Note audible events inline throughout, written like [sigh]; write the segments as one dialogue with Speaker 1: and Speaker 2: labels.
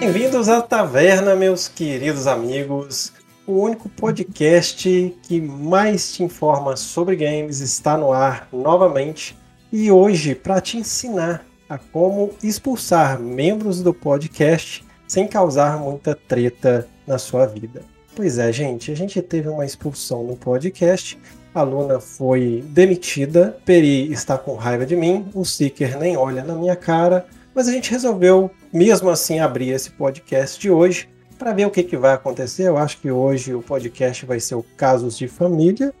Speaker 1: Bem-vindos à Taverna, meus queridos amigos. O único podcast que mais te informa sobre games está no ar novamente. E hoje, para te ensinar a como expulsar membros do podcast sem causar muita treta na sua vida. Pois é, gente, a gente teve uma expulsão no podcast. A Luna foi demitida, Peri está com raiva de mim, o Seeker nem olha na minha cara, mas a gente resolveu mesmo assim abrir esse podcast de hoje para ver o que, que vai acontecer. Eu acho que hoje o podcast vai ser o Casos de Família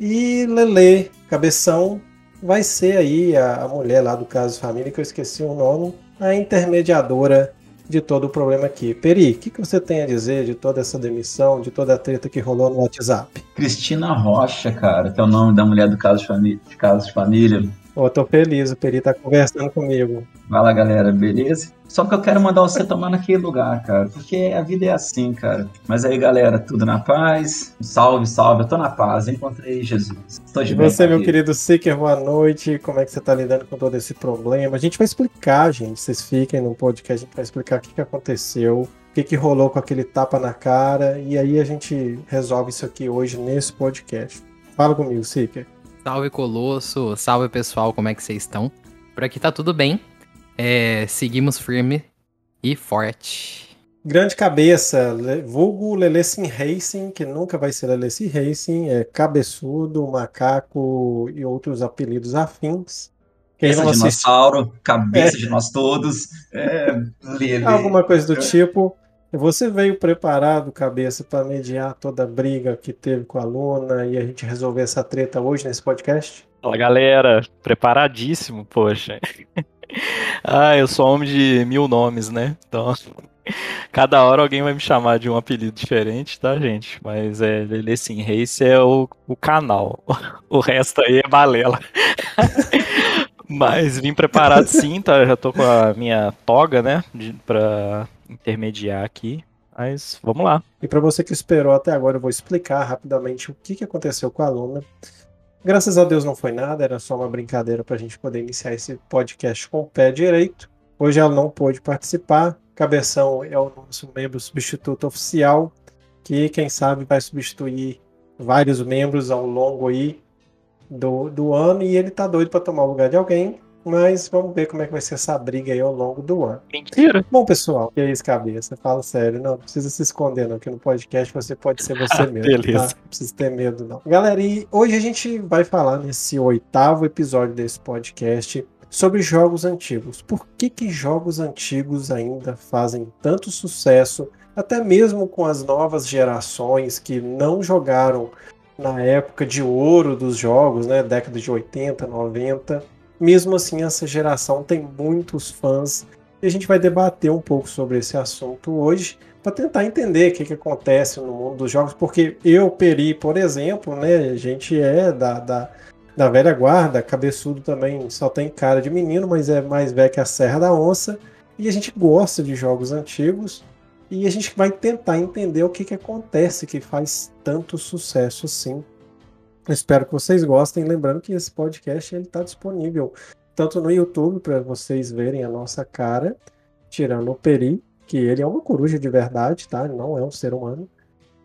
Speaker 1: e Lele Cabeção vai ser aí a, mulher lá do Casos de Família, que eu esqueci o nome, a intermediadora de todo o problema aqui. Peri, o que, que você tem a dizer de toda essa demissão, de toda a treta que rolou no WhatsApp?
Speaker 2: Cristina Rocha, cara, que é o nome da mulher do Casos de. De Casos de Família
Speaker 1: Pô, tô feliz, o Peri tá conversando comigo.
Speaker 2: Fala galera, beleza? Só que eu quero mandar você tomar naquele lugar, cara, porque a vida é assim, cara. Mas aí, galera, tudo na paz? Salve, salve, eu tô na paz, encontrei Jesus.
Speaker 1: Tô de e você, meu querido Seeker, boa noite. Como é que você tá lidando com todo esse problema? A gente vai explicar, gente. Vocês fiquem no podcast, a gente vai explicar o que, que aconteceu o que, que rolou com aquele tapa na cara, e aí a gente resolve isso aqui hoje nesse podcast. Fala comigo, Seeker.
Speaker 3: Salve Colosso, salve pessoal, como é que vocês estão? Por aqui tá tudo bem. É, seguimos firme e forte.
Speaker 1: Grande cabeça, vulgo Lelesim Racing, que nunca vai ser Lelesim Racing, é cabeçudo, macaco e outros apelidos afins.
Speaker 2: Cabeça de dinossauro, cabeça é. de nós todos, é, [laughs]
Speaker 1: Alguma coisa do tipo. Você veio preparado, cabeça, para mediar toda a briga que teve com a Luna e a gente resolver essa treta hoje nesse podcast?
Speaker 4: Fala galera, preparadíssimo, poxa. [laughs] ah, eu sou homem de mil nomes, né? Então, [laughs] cada hora alguém vai me chamar de um apelido diferente, tá, gente? Mas é, Lelê Race é o, o canal. [laughs] O resto aí é balela. Mas vim preparado sim, tá? Já tô com a minha toga, né? De, pra intermediar aqui. Mas vamos lá.
Speaker 1: E para você que esperou até agora, eu vou explicar rapidamente o que, que aconteceu com a aluna. Graças a Deus não foi nada, era só uma brincadeira para a gente poder iniciar esse podcast com o pé direito. Hoje ela não pôde participar. Cabeção é o nosso membro substituto oficial, que quem sabe vai substituir vários membros ao longo aí do, do ano e ele tá doido para tomar o lugar de alguém. Mas vamos ver como é que vai ser essa briga aí ao longo do ano.
Speaker 4: Mentira.
Speaker 1: Bom, pessoal, que é isso, cabeça? Fala sério. Não, não precisa se esconder, não. Aqui no podcast você pode ser você [laughs] mesmo. Beleza. Tá? Não precisa ter medo, não. Galera, e hoje a gente vai falar nesse oitavo episódio desse podcast sobre jogos antigos. Por que, que jogos antigos ainda fazem tanto sucesso, até mesmo com as novas gerações que não jogaram na época de ouro dos jogos, né, década de 80, 90 mesmo assim, essa geração tem muitos fãs e a gente vai debater um pouco sobre esse assunto hoje para tentar entender o que, que acontece no mundo dos jogos, porque eu, Peri, por exemplo, né, a gente é da, da, da velha guarda, cabeçudo também só tem cara de menino, mas é mais velho que a Serra da Onça, e a gente gosta de jogos antigos, e a gente vai tentar entender o que, que acontece que faz tanto sucesso assim Espero que vocês gostem. Lembrando que esse podcast está disponível tanto no YouTube para vocês verem a nossa cara, tirando o Peri, que ele é uma coruja de verdade, tá? Não é um ser humano.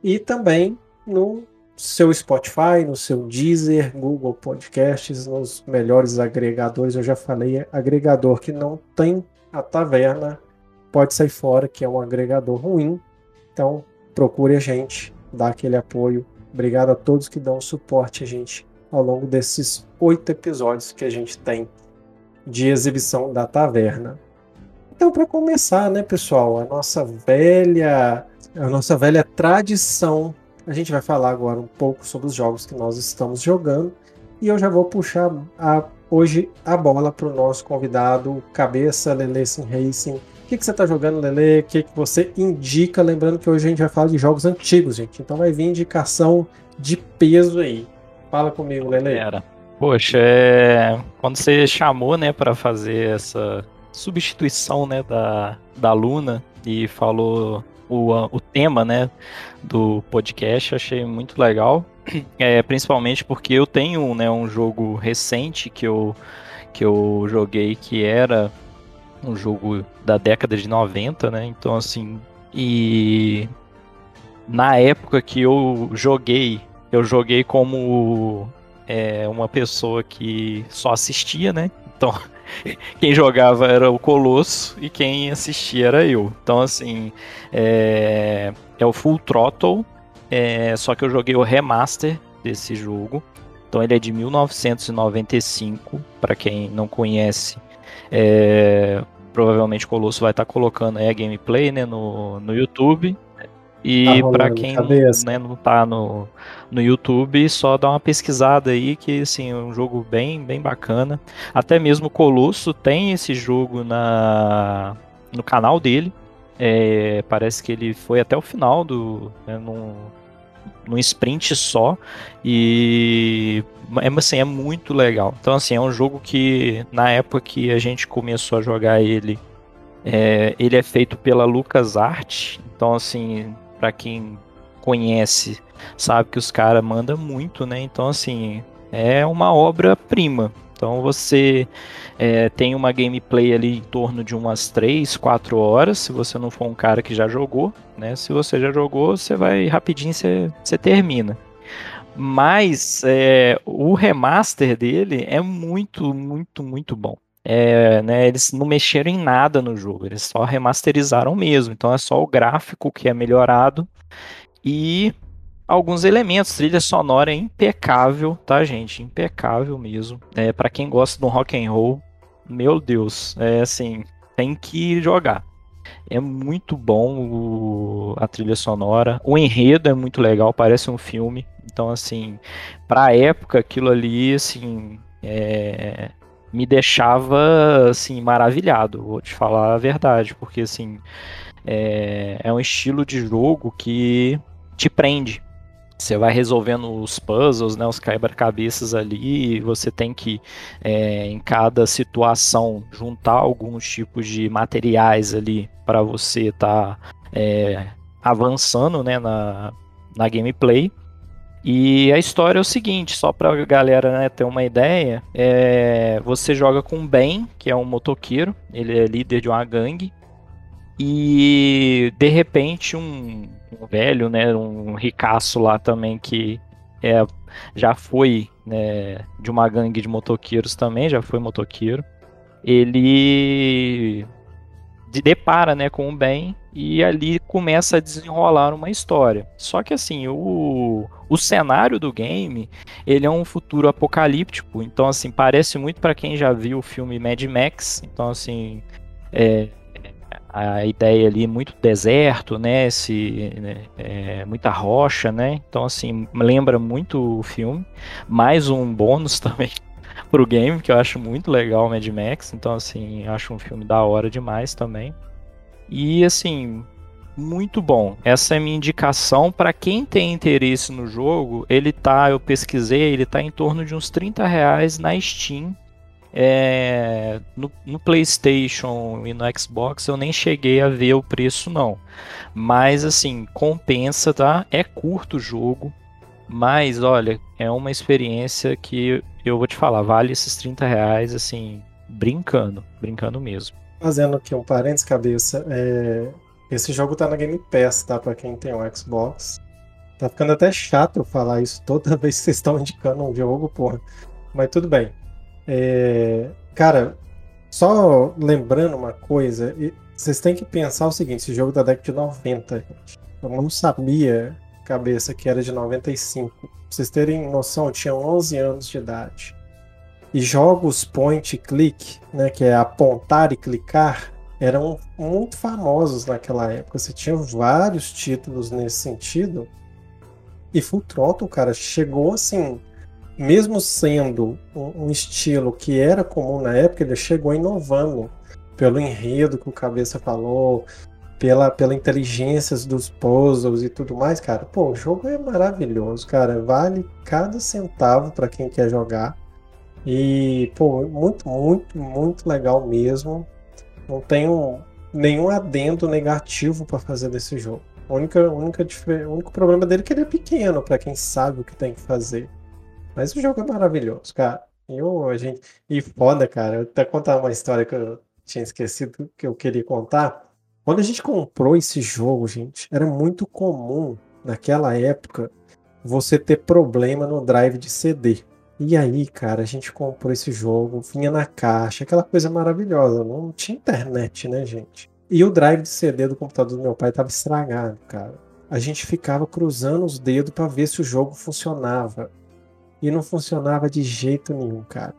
Speaker 1: E também no seu Spotify, no seu Deezer, Google Podcasts, nos melhores agregadores. Eu já falei, agregador que não tem a taverna pode sair fora, que é um agregador ruim. Então procure a gente, dá aquele apoio Obrigado a todos que dão suporte a gente ao longo desses oito episódios que a gente tem de exibição da taverna. Então, para começar, né, pessoal, a nossa velha, a nossa velha tradição, a gente vai falar agora um pouco sobre os jogos que nós estamos jogando e eu já vou puxar a, hoje a bola para o nosso convidado, cabeça Lele Sim Racing que, que você está jogando, Lele? O que, que você indica? Lembrando que hoje a gente vai falar de jogos antigos, gente. Então vai vir indicação de peso aí. Fala comigo, Lele.
Speaker 4: Era. Poxa, é... quando você chamou, né, para fazer essa substituição, né, da, da Luna e falou o, o tema, né, do podcast, achei muito legal. [clears throat] é, principalmente porque eu tenho né, um jogo recente que eu, que eu joguei que era um jogo da década de 90, né? Então, assim, e na época que eu joguei, eu joguei como é, uma pessoa que só assistia, né? Então, [laughs] quem jogava era o Colosso e quem assistia era eu. Então, assim, é, é o Full Throttle, é, só que eu joguei o remaster desse jogo. Então, ele é de 1995, para quem não conhece. É, provavelmente o Colosso vai estar tá colocando aí a gameplay né, no, no YouTube. E tá para quem né, não tá no, no YouTube, só dá uma pesquisada aí, que assim, é um jogo bem, bem bacana. Até mesmo o Colosso tem esse jogo na, no canal dele. É, parece que ele foi até o final do. Né, num, num sprint só. E é, assim, é muito legal. Então, assim, é um jogo que na época que a gente começou a jogar ele, é, ele é feito pela LucasArts. Então, assim, para quem conhece, sabe que os caras mandam muito, né? Então, assim, é uma obra-prima. Então você é, tem uma gameplay ali em torno de umas 3, 4 horas, se você não for um cara que já jogou, né? Se você já jogou, você vai rapidinho, você, você termina. Mas é, o remaster dele é muito, muito, muito bom. É, né, eles não mexeram em nada no jogo, eles só remasterizaram mesmo. Então é só o gráfico que é melhorado e alguns elementos. Trilha sonora é impecável, tá, gente? Impecável mesmo. É, para quem gosta do rock and roll, meu Deus, é assim, tem que jogar. É muito bom o, a trilha sonora. O enredo é muito legal, parece um filme. Então, assim, pra época, aquilo ali, assim, é, me deixava assim maravilhado, vou te falar a verdade, porque assim é, é um estilo de jogo que te prende. Você vai resolvendo os puzzles, né, os quebra-cabeças ali, e você tem que, é, em cada situação, juntar alguns tipos de materiais ali para você estar tá, é, avançando né, na, na gameplay. E a história é o seguinte, só pra galera né, ter uma ideia, é, você joga com Ben, que é um motoqueiro, ele é líder de uma gangue, e de repente um, um velho, né, um ricaço lá também que é, já foi né, de uma gangue de motoqueiros também, já foi motoqueiro, ele depara né, com o Ben e ali começa a desenrolar uma história. Só que assim, o, o cenário do game, ele é um futuro apocalíptico, então assim, parece muito para quem já viu o filme Mad Max, então assim, é, a ideia ali muito deserto, né, esse, né, é, muita rocha, né, então assim, lembra muito o filme, mais um bônus [laughs] também pro game, que eu acho muito legal o Mad Max, então assim, acho um filme da hora demais também. E assim, muito bom. Essa é a minha indicação para quem tem interesse no jogo. Ele tá, eu pesquisei, ele tá em torno de uns 30 reais na Steam. É, no, no, PlayStation e no Xbox eu nem cheguei a ver o preço não, mas assim compensa, tá? É curto o jogo, mas olha é uma experiência que eu vou te falar vale esses 30 reais assim brincando, brincando mesmo.
Speaker 1: Fazendo aqui um parênteses, cabeça, é... esse jogo tá na Game Pass, tá? Pra quem tem um Xbox. Tá ficando até chato eu falar isso toda [laughs] vez que vocês estão indicando um jogo, porra. Mas tudo bem. É... Cara, só lembrando uma coisa, vocês têm que pensar o seguinte: esse jogo da década de 90, gente. Eu não sabia, cabeça, que era de 95. Pra vocês terem noção, eu tinha 11 anos de idade. E jogos point click, né, que é apontar e clicar, eram muito famosos naquela época. Você tinha vários títulos nesse sentido. E Full Throttle, cara, chegou assim, mesmo sendo um, estilo que era comum na época, ele chegou inovando pelo enredo que o Cabeça falou, pela, pela inteligência dos puzzles e tudo mais, cara. Pô, o jogo é maravilhoso, cara. Vale cada centavo para quem quer jogar. E, pô, muito, muito, muito legal mesmo. Não tenho nenhum adendo negativo para fazer desse jogo. O único, única, o único problema dele é que ele é pequeno, para quem sabe o que tem que fazer. Mas o jogo é maravilhoso, cara. Eu, a gente... E foda, cara. Eu até contar uma história que eu tinha esquecido que eu queria contar. Quando a gente comprou esse jogo, gente, era muito comum naquela época você ter problema no drive de CD. E aí, cara, a gente comprou esse jogo, vinha na caixa, aquela coisa maravilhosa. Não tinha internet, né, gente? E o drive de CD do computador do meu pai estava estragado, cara. A gente ficava cruzando os dedos para ver se o jogo funcionava. E não funcionava de jeito nenhum, cara.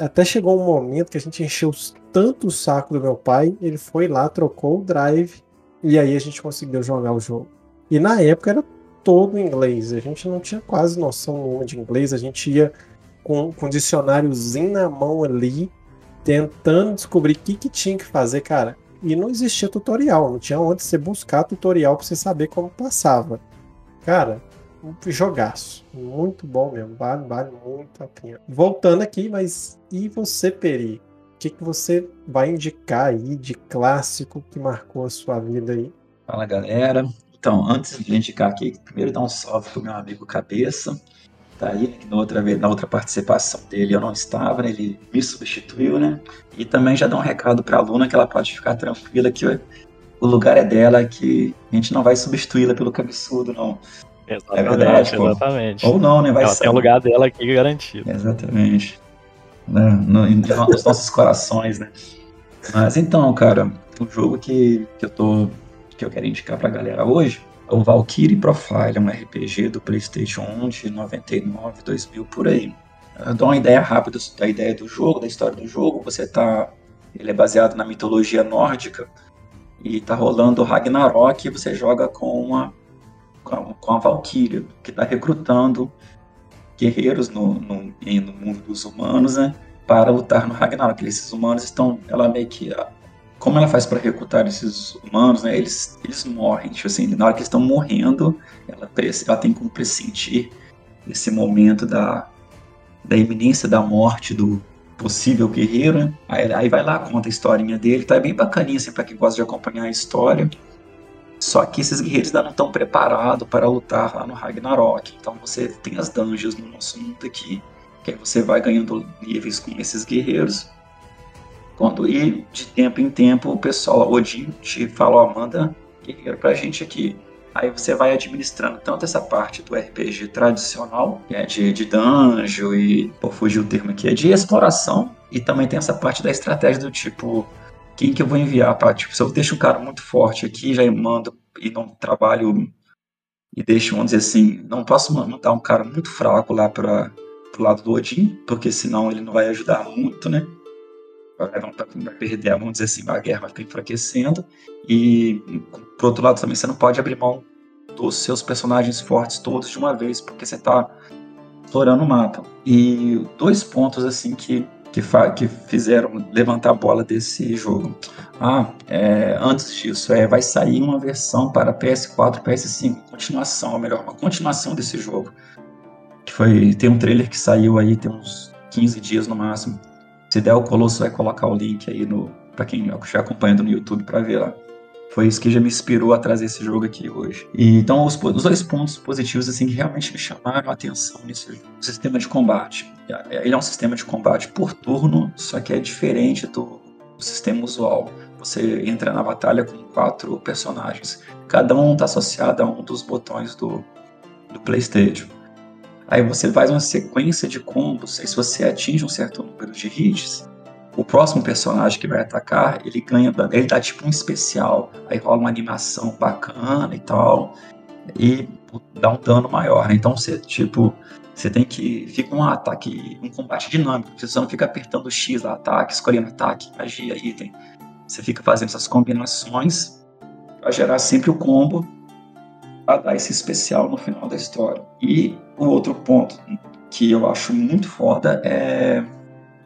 Speaker 1: Até chegou um momento que a gente encheu tanto o saco do meu pai, ele foi lá, trocou o drive e aí a gente conseguiu jogar o jogo. E na época era todo inglês. A gente não tinha quase noção nenhuma de inglês. A gente ia com, com dicionáriozinho na mão ali, tentando descobrir o que, que tinha que fazer, cara. E não existia tutorial, não tinha onde você buscar tutorial para você saber como passava. Cara, um jogaço. Muito bom mesmo. Vale, vale muito a pena. Voltando aqui, mas e você, Peri? O que, que você vai indicar aí de clássico que marcou a sua vida aí?
Speaker 2: Fala, galera. Então, antes de indicar aqui, primeiro dar um salve pro meu amigo Cabeça. Tá aí, que na outra, vez, na outra participação dele eu não estava, né? ele me substituiu, né? E também já dá um recado pra aluna que ela pode ficar tranquila que o lugar é dela, que a gente não vai substituí-la pelo cabeçudo, não.
Speaker 4: Exatamente, é verdade, exatamente.
Speaker 2: Ou não, né? Vai
Speaker 4: ela tem o lugar dela aqui garantido.
Speaker 2: Exatamente. Né? No, nos nossos corações, né? Mas então, cara, o jogo que, que eu tô que eu quero indicar pra galera hoje é o Valkyrie Profile, é um RPG do PlayStation 1 de 99, 2000 por aí. Eu dou uma ideia rápida da ideia do jogo, da história do jogo. Você tá. Ele é baseado na mitologia nórdica e tá rolando o Ragnarok e você joga com uma com a Valkyria, que está recrutando guerreiros no, no, no, mundo dos humanos, né, para lutar no Ragnarok. Esses humanos estão, ela meio que como ela faz para recrutar esses humanos, né? Eles, eles morrem, tipo assim, na hora que eles estão morrendo, ela, ela tem como pressentir esse momento da, da iminência da morte do possível guerreiro, né? Aí, aí vai lá, conta a historinha dele, tá é bem bacaninha, assim, pra quem gosta de acompanhar a história. Só que esses guerreiros ainda não estão preparados para lutar lá no Ragnarok. Então você tem as dungeons no nosso mundo aqui, que aí você vai ganhando níveis com esses guerreiros quando e de tempo em tempo o pessoal, Odin, te fala, ó, manda guerreiro pra gente aqui. Aí você vai administrando tanto essa parte do RPG tradicional, que é de, de dungeon e, por fugir o termo aqui, é de exploração, e também tem essa parte da estratégia do tipo, quem que eu vou enviar para tipo, se eu deixo um cara muito forte aqui, já mando e não trabalho e deixo, vamos dizer assim, não posso mandar um cara muito fraco lá para pro lado do Odin, porque senão ele não vai ajudar muito, né? vai perder, vamos dizer assim, a guerra vai ficar enfraquecendo. E, por outro lado, também você não pode abrir mão dos seus personagens fortes todos de uma vez, porque você está explorando o mapa. E dois pontos, assim, que, que, que fizeram levantar a bola desse jogo. Ah, é, antes disso, é, vai sair uma versão para PS4, PS5, continuação, ou melhor, uma continuação desse jogo. Que foi, tem um trailer que saiu aí, tem uns 15 dias no máximo se der, o Colosso vai colocar o link aí no para quem estiver acompanhando no YouTube para ver lá. Foi isso que já me inspirou a trazer esse jogo aqui hoje. E, então, os, os, dois pontos positivos assim que realmente me chamaram a atenção nesse jogo. O sistema de combate. Ele é um sistema de combate por turno, só que é diferente do, do sistema usual. Você entra na batalha com quatro personagens. Cada um está associado a um dos botões do, do PlayStation. Aí você faz uma sequência de combos, e se você atinge um certo número de hits, o próximo personagem que vai atacar, ele ganha, ele dá tipo um especial, aí rola uma animação bacana e tal, e dá um dano maior, né? Então você, tipo, você tem que, fica um ataque, um combate dinâmico, você não fica apertando X lá, ataque, escolhendo ataque, magia, item, você fica fazendo essas combinações para gerar sempre o combo a dar esse especial no final da história. E o outro ponto que eu acho muito foda é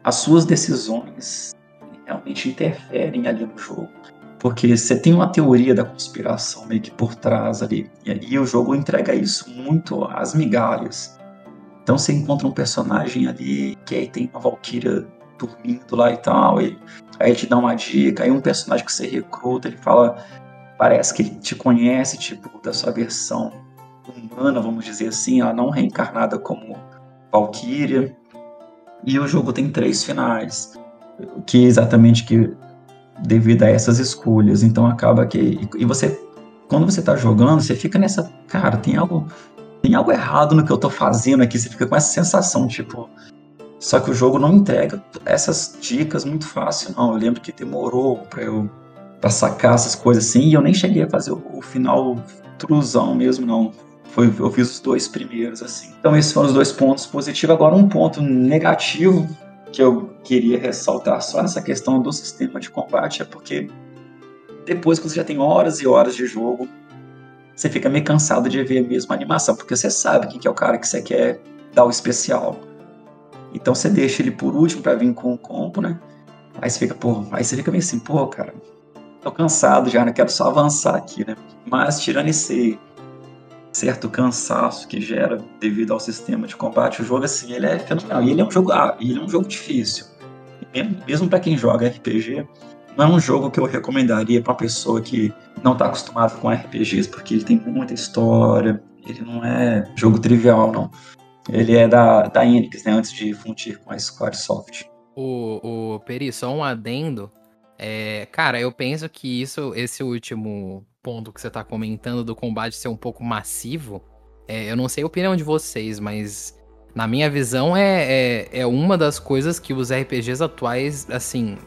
Speaker 2: as suas decisões realmente interferem ali no jogo. Porque você tem uma teoria da conspiração meio que por trás ali. E, e o jogo entrega isso muito às migalhas. Então você encontra um personagem ali que aí tem uma Valkyria dormindo lá e tal. E aí ele te dá uma dica. Aí um personagem que você recruta, ele fala: parece que ele te conhece, tipo, da sua versão humana, vamos dizer assim, ela não reencarnada como Valkyria. E o jogo tem três finais, que exatamente que devido a essas escolhas. Então acaba que e você quando você tá jogando, você fica nessa, cara, tem algo tem algo errado no que eu tô fazendo aqui, você fica com essa sensação, tipo, só que o jogo não entrega essas dicas muito fácil, não. Eu lembro que demorou para eu pra sacar essas coisas assim, e eu nem cheguei a fazer o, o final truzão mesmo, não. Foi, eu fiz os dois primeiros, assim. Então, esses foram os dois pontos positivos. Agora, um ponto negativo que eu queria ressaltar só nessa questão do sistema de combate é porque depois que você já tem horas e horas de jogo, você fica meio cansado de ver a mesma animação, porque você sabe quem que é o cara que você quer dar o especial. Então você deixa ele por último para vir com o combo, né? Aí você fica, pô, aí você fica meio assim, pô, cara, tô cansado já, né? quero só avançar aqui, né? Mas tirando esse certo cansaço que gera devido ao sistema de combate, o jogo assim, ele é fenomenal. E ele é um jogo, ah, ele é um jogo difícil. Mesmo, mesmo para quem joga RPG, não é um jogo que eu recomendaria para uma pessoa que não está acostumada com RPGs, porque ele tem muita história, ele não é jogo trivial, não. Ele é da, da Enix, né, antes de fundir com a Squaresoft.
Speaker 3: O, o Peri, só um adendo. É, cara, eu penso que isso, esse último ponto que você tá comentando do combate ser um pouco massivo, é, eu não sei a opinião de vocês, mas na minha visão é, é, é uma das coisas que os RPGs atuais, assim,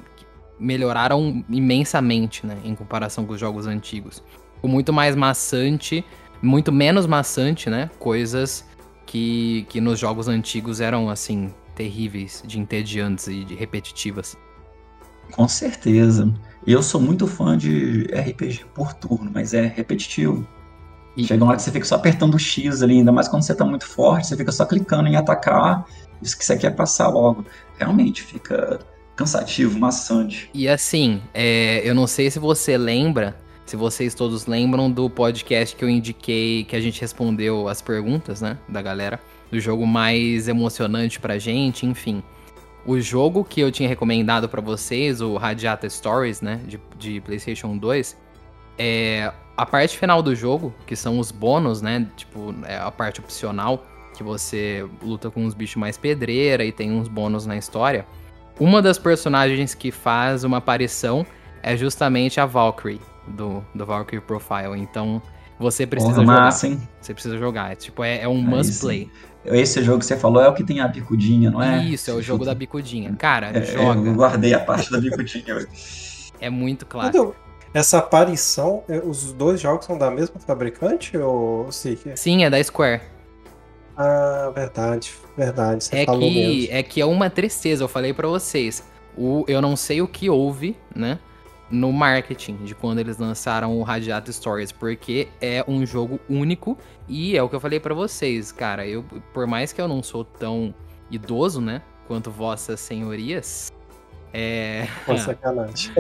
Speaker 3: melhoraram imensamente, né, em comparação com os jogos antigos. Com muito mais maçante, muito menos maçante, né, coisas que, que nos jogos antigos eram, assim, terríveis, de entediantes e de repetitivas.
Speaker 2: Com certeza. Eu sou muito fã de RPG por turno, mas é repetitivo. E... Chega uma hora que você fica só apertando o X ali, ainda mais quando você tá muito forte, você fica só clicando em atacar, isso que você quer passar logo. Realmente fica cansativo, maçante.
Speaker 3: E assim, é, eu não sei se você lembra, se vocês todos lembram do podcast que eu indiquei, que a gente respondeu as perguntas, né, da galera, do jogo mais emocionante pra gente, enfim. O jogo que eu tinha recomendado para vocês, o Radiata Stories, né, de, de PlayStation 2, é a parte final do jogo, que são os bônus, né, tipo, é a parte opcional, que você luta com uns bichos mais pedreira e tem uns bônus na história. Uma das personagens que faz uma aparição é justamente a Valkyrie, do, do Valkyrie Profile. Então, você precisa Porra, jogar. Massa, hein? Você precisa jogar. É, tipo, é, é um must play.
Speaker 2: Esse jogo que você falou é o que tem a bicudinha, não é?
Speaker 3: Isso, é o jogo da bicudinha. [laughs] Cara, é, joga.
Speaker 2: Eu guardei a parte da bicudinha. [laughs]
Speaker 3: é muito clássico. Então,
Speaker 1: essa aparição, é, os dois jogos são da mesma fabricante ou Seeker?
Speaker 3: Sim, é da Square.
Speaker 1: Ah, verdade, verdade. Você
Speaker 3: é
Speaker 1: falou
Speaker 3: que
Speaker 1: mesmo.
Speaker 3: é que é uma tristeza, eu falei para vocês. O, eu não sei o que houve, né? No marketing de quando eles lançaram o Radiato Stories, porque é um jogo único e é o que eu falei para vocês, cara. Eu, por mais que eu não sou tão idoso, né, quanto vossas senhorias, é. [laughs]
Speaker 1: Sacanagem.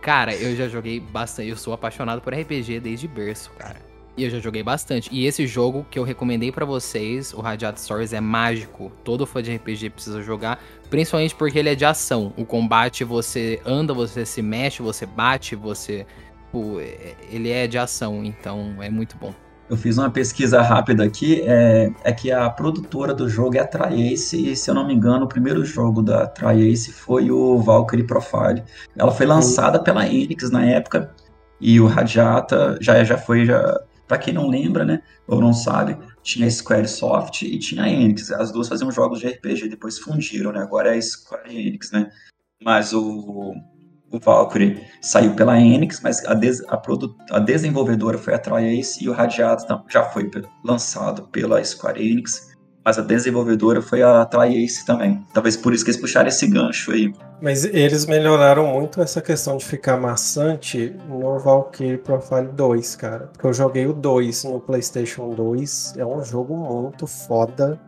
Speaker 3: cara, eu já joguei bastante. Eu sou apaixonado por RPG desde berço, cara. E eu já joguei bastante. E esse jogo que eu recomendei para vocês, o Radiato Stories, é mágico. Todo fã de RPG precisa jogar, principalmente porque ele é de ação. O combate você anda, você se mexe, você bate, você. Pô, é, ele é de ação, então é muito bom.
Speaker 2: Eu fiz uma pesquisa rápida aqui, é, é que a produtora do jogo é a Triace, e se eu não me engano, o primeiro jogo da Triace foi o Valkyrie Profile. Ela foi lançada pela Enix na época, e o Radiata já, já foi já para quem não lembra, né, ou não sabe, tinha a Squaresoft e tinha a Enix. As duas faziam jogos de RPG, depois fundiram, né? Agora é a Square Enix, né? Mas o, o Valkyrie saiu pela Enix, mas a, des, a, produ, a desenvolvedora foi a Triace e o Radiato já foi lançado pela Square Enix mas a desenvolvedora foi a Triace também. Talvez por isso que eles puxaram esse gancho aí.
Speaker 1: Mas eles melhoraram muito essa questão de ficar maçante no Valkyrie Profile 2, cara. Porque eu joguei o 2 no PlayStation 2. É um jogo muito foda.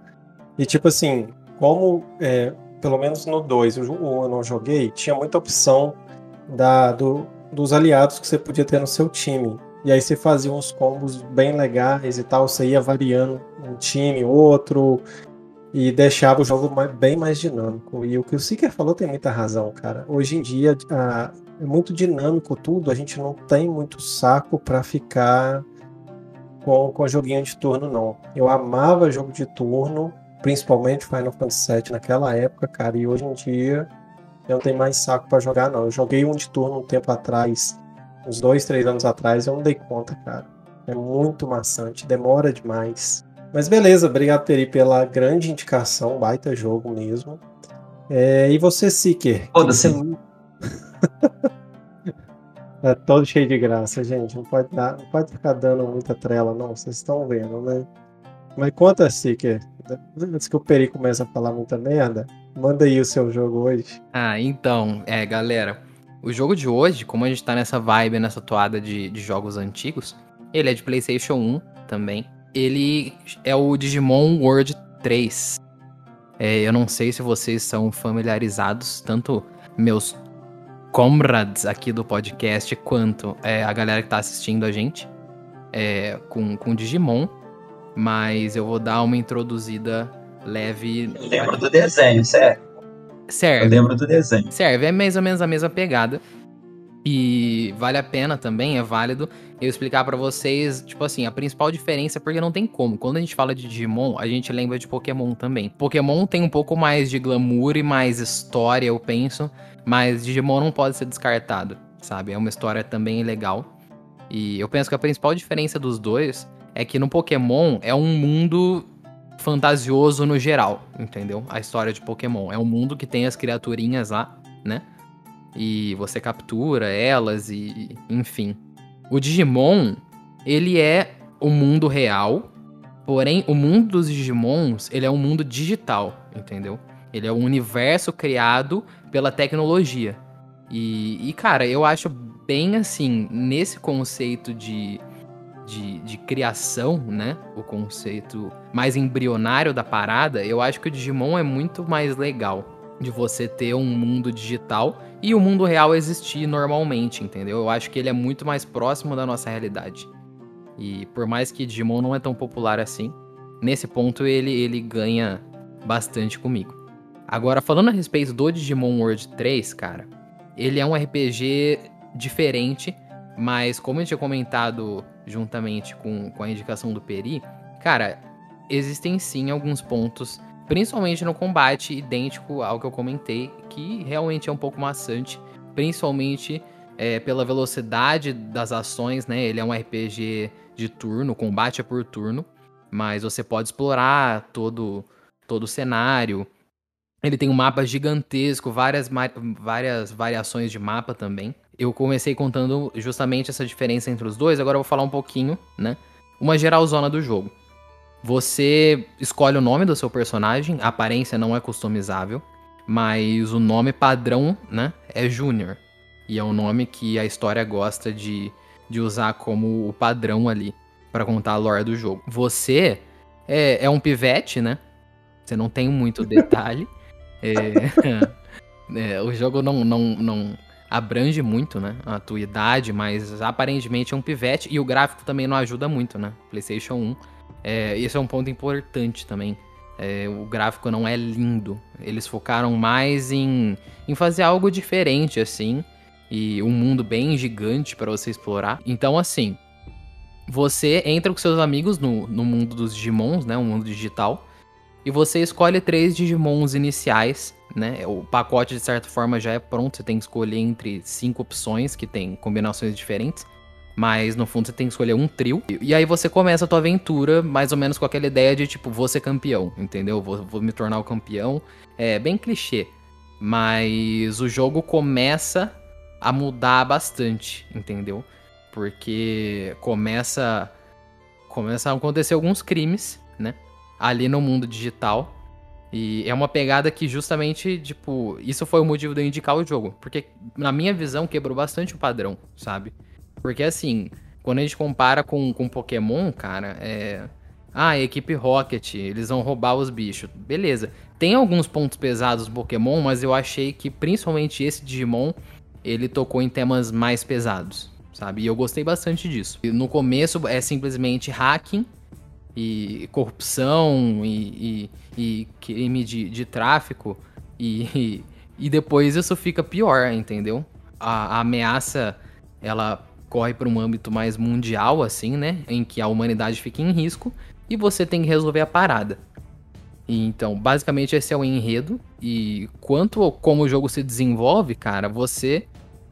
Speaker 1: E tipo assim, como é, pelo menos no 2 eu, eu não joguei, tinha muita opção da, do, dos aliados que você podia ter no seu time. E aí você fazia uns combos bem legais e tal, você ia variando um time, outro, e deixava o jogo bem mais dinâmico. E o que o Seeker falou tem muita razão, cara. Hoje em dia, a, é muito dinâmico tudo, a gente não tem muito saco para ficar com, com joguinho de turno, não. Eu amava jogo de turno, principalmente Final Fantasy VII naquela época, cara, e hoje em dia eu não tenho mais saco para jogar, não. Eu joguei um de turno um tempo atrás, uns dois, três anos atrás, eu não dei conta, cara. É muito maçante, demora demais. Mas beleza, obrigado, Peri, pela grande indicação, baita jogo mesmo. É, e você, Seeker?
Speaker 2: Foda-se.
Speaker 1: Você... [laughs] é todo cheio de graça, gente. Não pode, dar, não pode ficar dando muita trela, não. Vocês estão vendo, né? Mas conta, Seeker. Antes que o Peri comece a falar muita merda, manda aí o seu jogo hoje.
Speaker 3: Ah, então, é, galera. O jogo de hoje, como a gente tá nessa vibe, nessa toada de, de jogos antigos, ele é de PlayStation 1 também. Ele é o Digimon World 3. É, eu não sei se vocês são familiarizados, tanto meus comrades aqui do podcast, quanto é, a galera que tá assistindo a gente é, com, com Digimon. Mas eu vou dar uma introduzida leve.
Speaker 2: Eu lembro do desenho, certo?
Speaker 3: Serve.
Speaker 2: Eu lembro do desenho.
Speaker 3: Serve, é mais ou menos a mesma pegada. E vale a pena também, é válido eu explicar para vocês, tipo assim, a principal diferença, porque não tem como. Quando a gente fala de Digimon, a gente lembra de Pokémon também. Pokémon tem um pouco mais de glamour e mais história, eu penso, mas Digimon não pode ser descartado, sabe? É uma história também legal. E eu penso que a principal diferença dos dois é que no Pokémon é um mundo fantasioso no geral, entendeu? A história de Pokémon. É um mundo que tem as criaturinhas lá, né? E você captura elas e, enfim. O Digimon, ele é o mundo real, porém o mundo dos Digimons, ele é um mundo digital, entendeu? Ele é um universo criado pela tecnologia. E, e cara, eu acho bem assim, nesse conceito de, de, de, criação, né? O conceito mais embrionário da parada, eu acho que o Digimon é muito mais legal de você ter um mundo digital e o mundo real existir normalmente, entendeu? Eu acho que ele é muito mais próximo da nossa realidade. E por mais que Digimon não é tão popular assim, nesse ponto ele, ele ganha bastante comigo. Agora, falando a respeito do Digimon World 3, cara, ele é um RPG diferente, mas como eu tinha comentado juntamente com, com a indicação do Peri, cara, existem sim alguns pontos Principalmente no combate, idêntico ao que eu comentei, que realmente é um pouco maçante, principalmente é, pela velocidade das ações, né? Ele é um RPG de turno, combate é por turno, mas você pode explorar todo, todo o cenário. Ele tem um mapa gigantesco, várias, várias variações de mapa também. Eu comecei contando justamente essa diferença entre os dois, agora eu vou falar um pouquinho, né? Uma geralzona do jogo. Você escolhe o nome do seu personagem, a aparência não é customizável, mas o nome padrão, né, é Júnior. E é um nome que a história gosta de, de usar como o padrão ali para contar a lore do jogo. Você é, é um pivete, né? Você não tem muito [laughs] detalhe. É, [laughs] é, o jogo não, não, não abrange muito, né? A tua idade, mas aparentemente é um pivete. E o gráfico também não ajuda muito, né? PlayStation 1 é, esse é um ponto importante também. É, o gráfico não é lindo. Eles focaram mais em, em fazer algo diferente, assim. E um mundo bem gigante para você explorar. Então, assim, você entra com seus amigos no, no mundo dos Digimons, né? Um mundo digital. E você escolhe três Digimons iniciais, né? O pacote, de certa forma, já é pronto. Você tem que escolher entre cinco opções que tem combinações diferentes. Mas no fundo você tem que escolher um trio. E aí você começa a tua aventura mais ou menos com aquela ideia de tipo, vou ser campeão, entendeu? Vou, vou me tornar o campeão. É bem clichê. Mas o jogo começa a mudar bastante, entendeu? Porque começa começa a acontecer alguns crimes, né? Ali no mundo digital. E é uma pegada que justamente, tipo, isso foi o motivo de eu indicar o jogo. Porque, na minha visão, quebrou bastante o padrão, sabe? Porque assim, quando a gente compara com, com Pokémon, cara, é. Ah, equipe Rocket, eles vão roubar os bichos. Beleza. Tem alguns pontos pesados do Pokémon, mas eu achei que principalmente esse Digimon, ele tocou em temas mais pesados, sabe? E eu gostei bastante disso. No começo é simplesmente hacking e corrupção e, e, e crime de, de tráfico e, [laughs] e, depois isso fica pior, entendeu? a, a ameaça ela corre para um âmbito mais mundial, assim, né? Em que a humanidade fica em risco e você tem que resolver a parada. E, então, basicamente esse é o enredo. E quanto como o jogo se desenvolve, cara, você,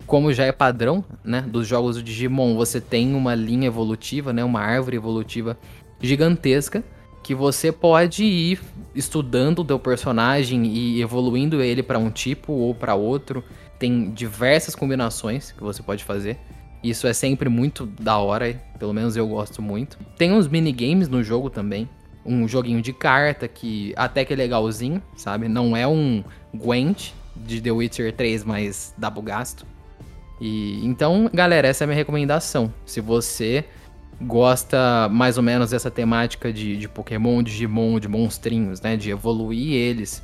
Speaker 3: como já é padrão, né, dos jogos do Digimon, você tem uma linha evolutiva, né, uma árvore evolutiva gigantesca que você pode ir estudando o teu personagem e evoluindo ele para um tipo ou para outro. Tem diversas combinações que você pode fazer. Isso é sempre muito da hora, pelo menos eu gosto muito. Tem uns minigames no jogo também. Um joguinho de carta que até que é legalzinho, sabe? Não é um Gwent de The Witcher 3, mas dá pro gasto. E então, galera, essa é a minha recomendação. Se você gosta mais ou menos dessa temática de, de Pokémon, Digimon, de monstrinhos, né? De evoluir eles.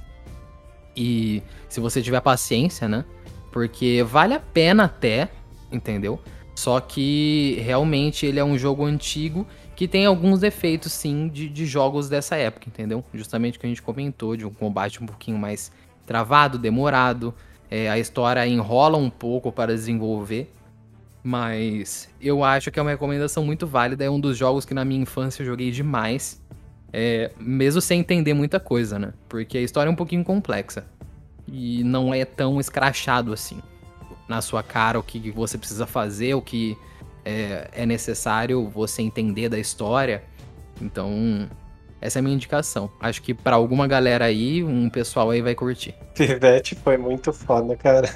Speaker 3: E se você tiver paciência, né? Porque vale a pena até, entendeu? Só que realmente ele é um jogo antigo que tem alguns defeitos, sim, de, de jogos dessa época, entendeu? Justamente o que a gente comentou, de um combate um pouquinho mais travado, demorado. É, a história enrola um pouco para desenvolver. Mas eu acho que é uma recomendação muito válida. É um dos jogos que na minha infância eu joguei demais. É, mesmo sem entender muita coisa, né? Porque a história é um pouquinho complexa. E não é tão escrachado assim na sua cara o que você precisa fazer, o que é, é necessário você entender da história. Então, essa é a minha indicação. Acho que para alguma galera aí, um pessoal aí vai curtir. [laughs]
Speaker 1: Pivete foi muito foda, cara.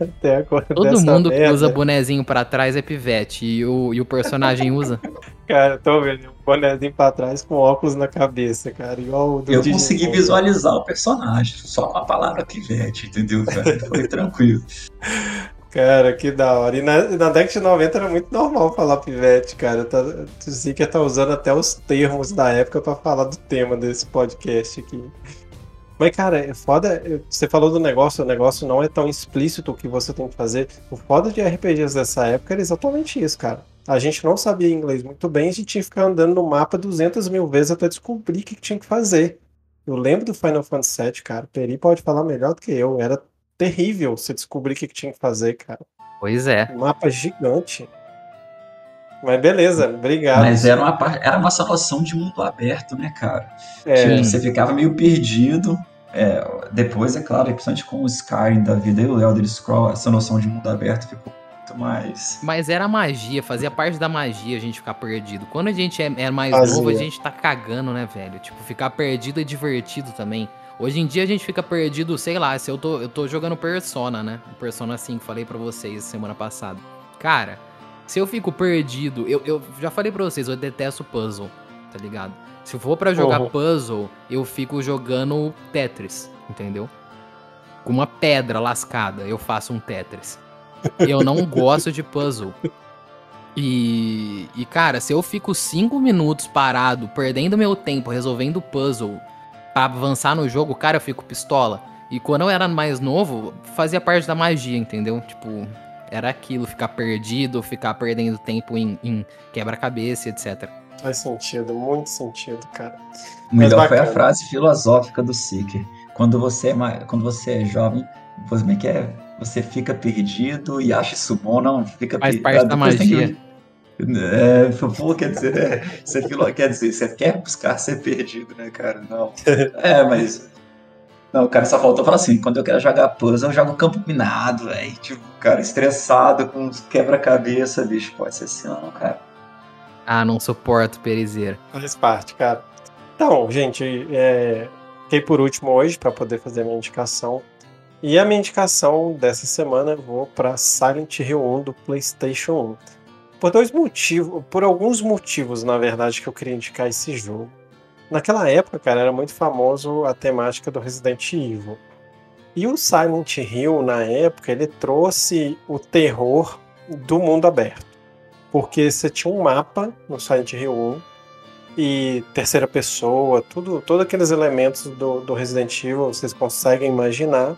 Speaker 1: Até agora
Speaker 3: Todo mundo merda. que usa bonezinho para trás é pivete. E o, e o personagem usa? [laughs]
Speaker 1: Cara, tô vendo um bonezinho pra trás com óculos na cabeça, cara. Igual
Speaker 2: o do Eu DJ consegui visualizar o personagem, só com a palavra pivete, entendeu, cara? [laughs] Foi tranquilo.
Speaker 1: Cara, que da hora. E na, na década de 90 era muito normal falar pivete, cara. Tá, o Zika tá usando até os termos da época para falar do tema desse podcast aqui. Mas, cara, é foda. Você falou do negócio, o negócio não é tão explícito o que você tem que fazer. O foda de RPGs dessa época era exatamente isso, cara. A gente não sabia inglês muito bem, a gente tinha que ficar andando no mapa 200 mil vezes até descobrir o que tinha que fazer. Eu lembro do Final Fantasy VII, cara. O Peri pode falar melhor do que eu. Era terrível você descobrir o que tinha que fazer, cara.
Speaker 3: Pois é.
Speaker 1: Um mapa gigante. Mas beleza, obrigado.
Speaker 2: Mas era uma, era uma salvação de mundo aberto, né, cara? É. Você ficava meio perdido. É, depois, é claro, principalmente com o Skyrim da vida e o Elder Scroll, essa noção de mundo aberto ficou muito mais.
Speaker 3: Mas era magia, fazia parte da magia a gente ficar perdido. Quando a gente é, é mais fazia. novo, a gente tá cagando, né, velho? Tipo, ficar perdido é divertido também. Hoje em dia a gente fica perdido, sei lá, se eu tô, eu tô jogando Persona, né? Persona 5, falei para vocês semana passada. Cara, se eu fico perdido, eu, eu já falei pra vocês, eu detesto puzzle, tá ligado? Se eu for para jogar uhum. puzzle, eu fico jogando Tetris, entendeu? Com uma pedra lascada, eu faço um Tetris. Eu não [laughs] gosto de puzzle. E, e, cara, se eu fico cinco minutos parado, perdendo meu tempo resolvendo puzzle para avançar no jogo, cara, eu fico pistola. E quando eu era mais novo, fazia parte da magia, entendeu? Tipo, era aquilo, ficar perdido, ficar perdendo tempo em, em quebra-cabeça, etc.
Speaker 1: Faz sentido, muito sentido, cara.
Speaker 2: O melhor foi a frase filosófica do Seeker. Quando você é, quando você é jovem, você, é que é? você fica perdido e acha isso bom, não fica
Speaker 3: Faz perdido. parte da magia.
Speaker 2: É, [laughs] pô, quer dizer, é, você quer dizer, você quer buscar ser perdido, né, cara? Não. [laughs] É, mas não, o cara só faltou falar assim, quando eu quero jogar puzzle, eu jogo campo minado, velho. Tipo, cara, estressado, com quebra-cabeça, bicho. Pode ser assim, não, cara.
Speaker 3: Ah, não suporto perizeira.
Speaker 1: Faz parte, cara. Então, gente, é... fiquei por último hoje para poder fazer a minha indicação. E a minha indicação dessa semana eu vou para Silent Hill 1 do PlayStation 1. Por dois motivos, por alguns motivos, na verdade, que eu queria indicar esse jogo. Naquela época, cara, era muito famoso a temática do Resident Evil. E o Silent Hill, na época, ele trouxe o terror do mundo aberto. Porque você tinha um mapa no Silent Hill 1 e terceira pessoa, tudo, todos aqueles elementos do, do Resident Evil vocês conseguem imaginar.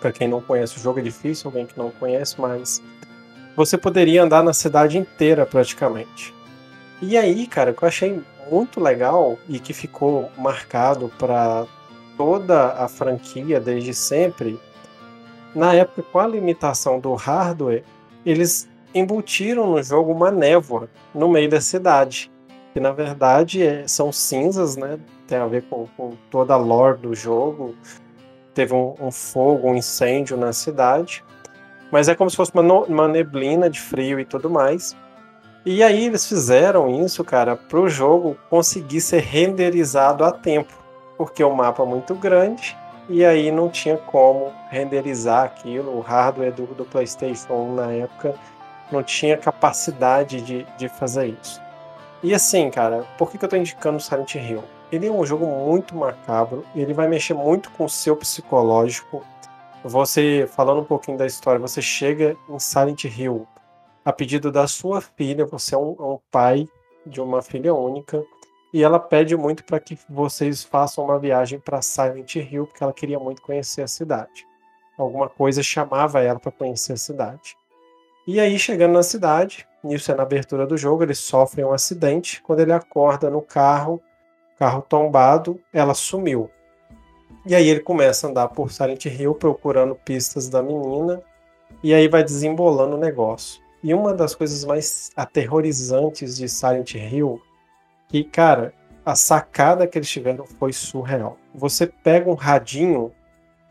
Speaker 1: Para quem não conhece o jogo é difícil, alguém que não conhece, mas você poderia andar na cidade inteira praticamente. E aí, cara, o que eu achei muito legal e que ficou marcado para toda a franquia desde sempre na época, com a limitação do hardware, eles embutiram no jogo uma névoa no meio da cidade. Que na verdade é, são cinzas, né? Tem a ver com, com, toda a lore do jogo. Teve um, um, fogo, um incêndio na cidade. Mas é como se fosse uma, uma neblina de frio e tudo mais. E aí eles fizeram isso, cara, para o jogo conseguir ser renderizado a tempo, porque o mapa é muito grande e aí não tinha como renderizar aquilo. O hardware do, do PlayStation 1 na época não tinha capacidade de, de fazer isso. E assim, cara, por que, que eu tô indicando Silent Hill? Ele é um jogo muito macabro, ele vai mexer muito com o seu psicológico. Você, falando um pouquinho da história, você chega em Silent Hill a pedido da sua filha, você é um, é um pai de uma filha única, e ela pede muito para que vocês façam uma viagem para Silent Hill, porque ela queria muito conhecer a cidade. Alguma coisa chamava ela para conhecer a cidade. E aí, chegando na cidade, isso é na abertura do jogo, ele sofre um acidente. Quando ele acorda no carro, carro tombado, ela sumiu. E aí ele começa a andar por Silent Hill procurando pistas da menina. E aí vai desembolando o negócio. E uma das coisas mais aterrorizantes de Silent Hill que, cara, a sacada que eles tiveram foi surreal. Você pega um radinho,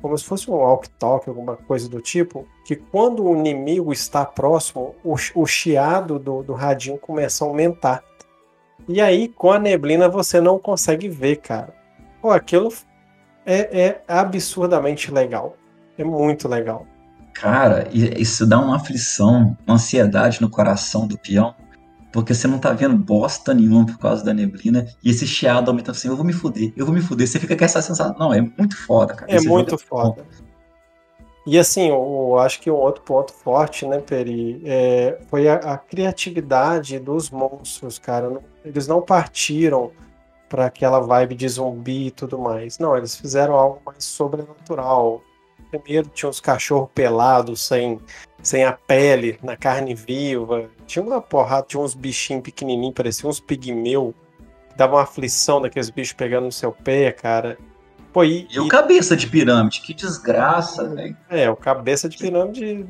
Speaker 1: como se fosse um walk-talk, alguma coisa do tipo, que quando o inimigo está próximo, o, o chiado do, do radinho começa a aumentar. E aí, com a neblina, você não consegue ver, cara. Pô, aquilo é, é absurdamente legal. É muito legal.
Speaker 2: Cara, isso dá uma aflição, uma ansiedade no coração do peão porque você não tá vendo bosta nenhuma por causa da neblina. E esse chiado aumenta assim, eu vou me fuder, eu vou me fuder. Você fica com essa sensação. Não, é muito foda, cara.
Speaker 1: É esse muito é foda. E assim, eu acho que um outro ponto forte, né, Peri, é, foi a, a, criatividade dos monstros, cara. Eles não partiram para aquela vibe de zumbi e tudo mais. Não, eles fizeram algo mais sobrenatural. Primeiro tinha os cachorros pelados, sem sem a pele, na carne viva. Tinha uma porrada, tinha uns bichinhos pequenininhos, pareciam uns pigmeu. Dava uma aflição daqueles bichos pegando no seu pé, cara.
Speaker 2: Pô, e, e o cabeça de pirâmide, que desgraça, velho.
Speaker 1: É, o cabeça de pirâmide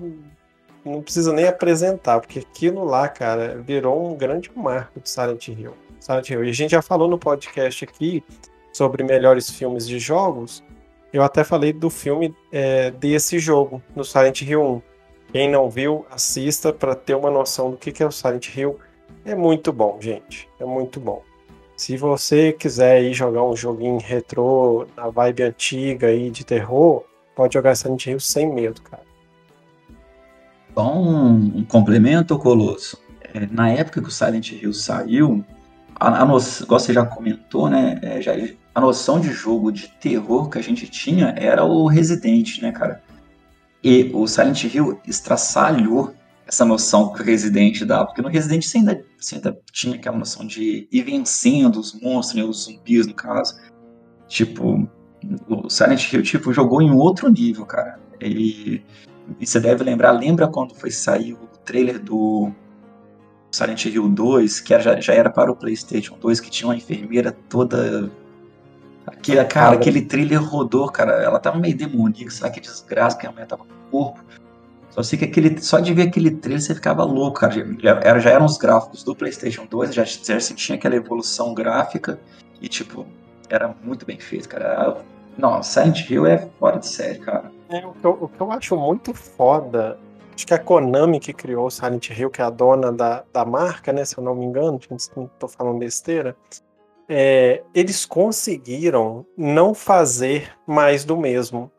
Speaker 1: não precisa nem apresentar, porque aquilo lá, cara, virou um grande marco de Silent Hill. Silent Hill. E a gente já falou no podcast aqui sobre melhores filmes de jogos. Eu até falei do filme é, desse jogo, no Silent Hill 1. Quem não viu, assista para ter uma noção do que é o Silent Hill. É muito bom, gente. É muito bom. Se você quiser ir jogar um joguinho retrô, na vibe antiga aí de terror, pode jogar Silent Hill sem medo, cara.
Speaker 2: Só um, um complemento, Colosso. É, na época que o Silent Hill saiu, a, a noção, igual você já comentou, né? É, já, a noção de jogo de terror que a gente tinha era o Resident, né, cara? E o Silent Hill estraçalhou essa noção que o Resident dá, porque no Resident você ainda, você ainda tinha aquela noção de ir vencendo os monstros, né, os zumbis no caso. Tipo, o Silent Hill tipo, jogou em outro nível, cara. E, e você deve lembrar, lembra quando foi sair o trailer do Silent Hill 2, que já, já era para o PlayStation 2, que tinha uma enfermeira toda Aquele, cara, aquele trailer rodou, cara. Ela tava meio demoníaca, sabe que desgraça que a mulher tava com o corpo. Só sei que aquele, só de ver aquele trailer você ficava louco, cara. Já, era, já eram os gráficos do PlayStation 2, já, já sentia aquela evolução gráfica e, tipo, era muito bem feito, cara. Não, Silent Hill é fora de série, cara.
Speaker 1: É, o, que eu, o que eu acho muito foda, acho que a Konami que criou o Silent Hill, que é a dona da, da marca, né, se eu não me engano, não tô falando besteira, é, eles conseguiram não fazer mais do mesmo.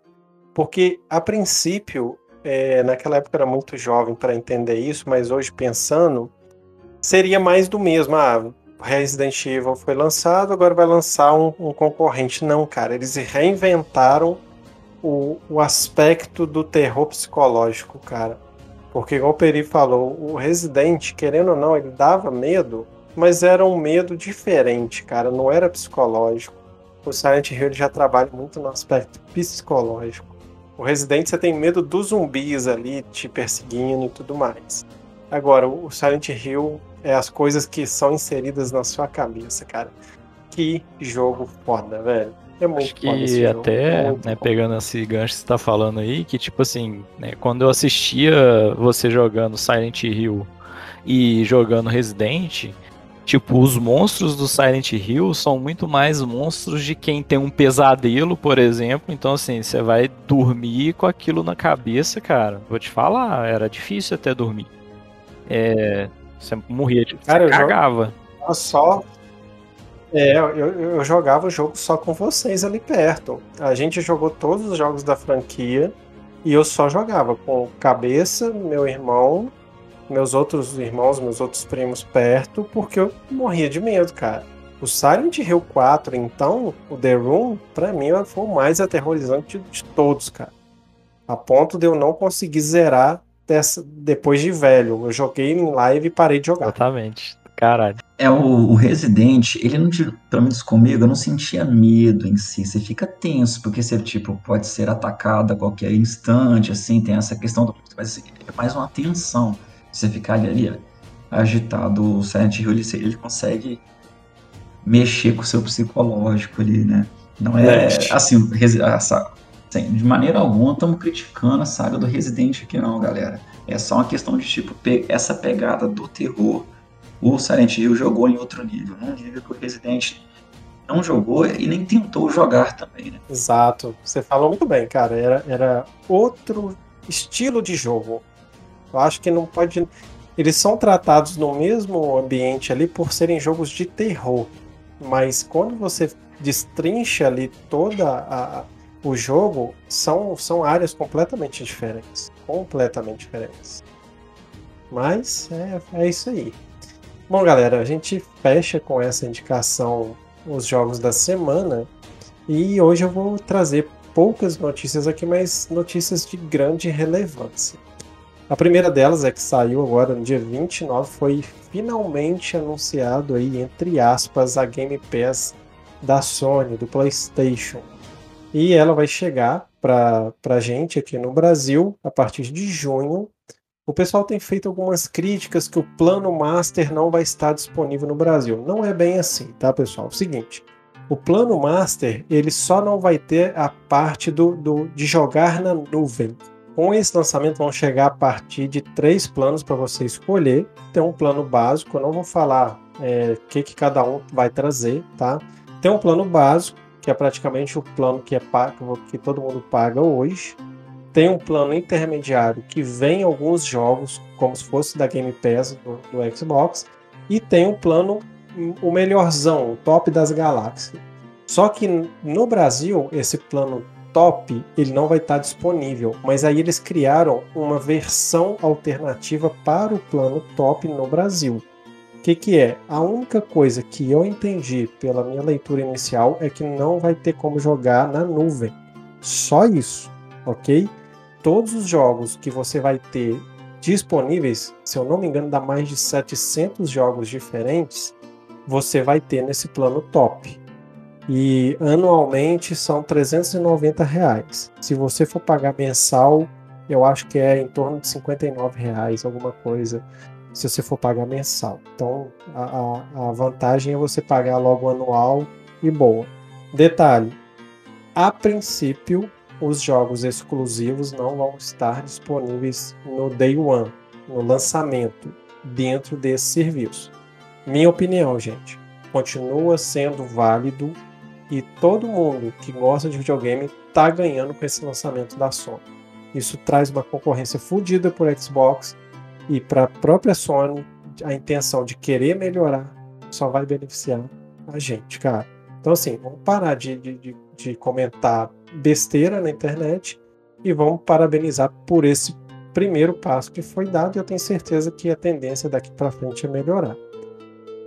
Speaker 1: Porque, a princípio, é, naquela época era muito jovem para entender isso, mas hoje pensando, seria mais do mesmo. Ah, Resident Evil foi lançado, agora vai lançar um, um concorrente. Não, cara, eles reinventaram o, o, aspecto do terror psicológico, cara. Porque, igual o Peri falou, o Resident, querendo ou não, ele dava medo, mas era um medo diferente, cara, não era psicológico. O Silent Hill já trabalha muito no aspecto psicológico. O Resident você tem medo dos zumbis ali te perseguindo e tudo mais. Agora, o Silent Hill é as coisas que são inseridas na sua cabeça, cara. Que jogo foda, velho.
Speaker 4: É muito Acho que até, é né, pegando esse gancho que você tá falando aí, que tipo assim, né, quando eu assistia você jogando Silent Hill e jogando Resident, tipo, os monstros do Silent Hill são muito mais monstros de quem tem um pesadelo, por exemplo. Então, assim, você vai dormir com aquilo na cabeça, cara. Vou te falar, era difícil até dormir. É, você morria, tipo, cara, você cagava.
Speaker 1: Só é, eu, eu jogava o jogo só com vocês ali perto. A gente jogou todos os jogos da franquia e eu só jogava com cabeça, meu irmão, meus outros irmãos, meus outros primos perto, porque eu morria de medo, cara. O Silent Hill 4, então, o The Room, pra mim foi o mais aterrorizante de, de todos, cara. A ponto de eu não conseguir zerar dessa, depois de velho. Eu joguei em live e parei de jogar.
Speaker 4: Exatamente. Caralho.
Speaker 2: É, o, o Resident, ele não, pelo menos comigo, eu não sentia medo em si. Você fica tenso, porque você, tipo, pode ser atacado a qualquer instante, assim, tem essa questão do. Mas é mais uma tensão. Você ficar ali, ali agitado. O Silent Hill, ele, ele consegue mexer com o seu psicológico ali, né? Não é, é. assim, essa, assim, de maneira alguma estamos criticando a saga do Resident aqui não, galera. É só uma questão de, tipo, essa pegada do terror o Silent Hill jogou em outro nível, num nível que o Resident não jogou e nem tentou jogar também, né?
Speaker 1: Exato. Você falou muito bem, cara. Era, era outro estilo de jogo. Eu acho que não pode. Eles são tratados no mesmo ambiente ali por serem jogos de terror. Mas quando você destrincha ali toda o jogo, são, são áreas completamente diferentes. Completamente diferentes. Mas é, é isso aí. Bom, galera, a gente fecha com essa indicação os jogos da semana e hoje eu vou trazer poucas notícias aqui, mas notícias de grande relevância. A primeira delas é que saiu agora no dia 29, foi finalmente anunciado aí, entre aspas, a Game Pass da Sony, do PlayStation. E ela vai chegar para a gente aqui no Brasil a partir de junho o pessoal tem feito algumas críticas que o plano Master não vai estar disponível no Brasil. Não é bem assim, tá, pessoal? É o seguinte, o plano Master ele só não vai ter a parte do, do de jogar na nuvem. Com esse lançamento vão chegar a partir de três planos para você escolher. Tem um plano básico, eu não vou falar o é, que, que cada um vai trazer, tá? Tem um plano básico, que é praticamente o plano que, é pago, que todo mundo paga hoje tem um plano intermediário que vem alguns jogos, como se fosse da Game Pass do, do Xbox, e tem um plano o melhorzão, o top das galáxias. Só que no Brasil, esse plano top ele não vai estar disponível, mas aí eles criaram uma versão alternativa para o plano top no Brasil. O que, que é? A única coisa que eu entendi pela minha leitura inicial é que não vai ter como jogar na nuvem. Só isso, ok? todos os jogos que você vai ter disponíveis, se eu não me engano, dá mais de 700 jogos diferentes, você vai ter nesse plano top. E anualmente são 390 reais. Se você for pagar mensal, eu acho que é em torno de 59 reais, alguma coisa, se você for pagar mensal. Então a, a vantagem é você pagar logo anual e boa. Detalhe: a princípio os jogos exclusivos não vão estar disponíveis no Day One, no lançamento, dentro desse serviço. Minha opinião, gente, continua sendo válido e todo mundo que gosta de videogame está ganhando com esse lançamento da Sony. Isso traz uma concorrência fodida para Xbox e para a própria Sony. A intenção de querer melhorar só vai beneficiar a gente, cara. Então, assim, vamos parar de, de, de comentar besteira na internet e vamos parabenizar por esse primeiro passo que foi dado e eu tenho certeza que a tendência daqui para frente é melhorar.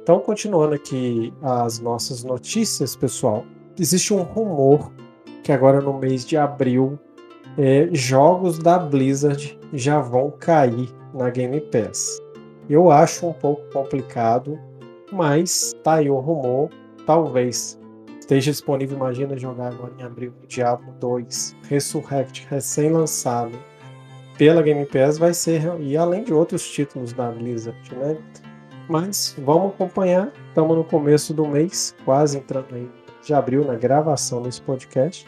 Speaker 1: Então, continuando aqui as nossas notícias, pessoal, existe um rumor que agora no mês de abril é, jogos da Blizzard já vão cair na Game Pass. Eu acho um pouco complicado, mas tá aí o rumor. Talvez esteja disponível, imagina jogar agora em abril o Diablo 2 Resurrect, recém-lançado pela Game Pass, vai ser, e além de outros títulos da Blizzard, né? Mas vamos acompanhar, estamos no começo do mês, quase entrando aí de abril, na gravação desse podcast.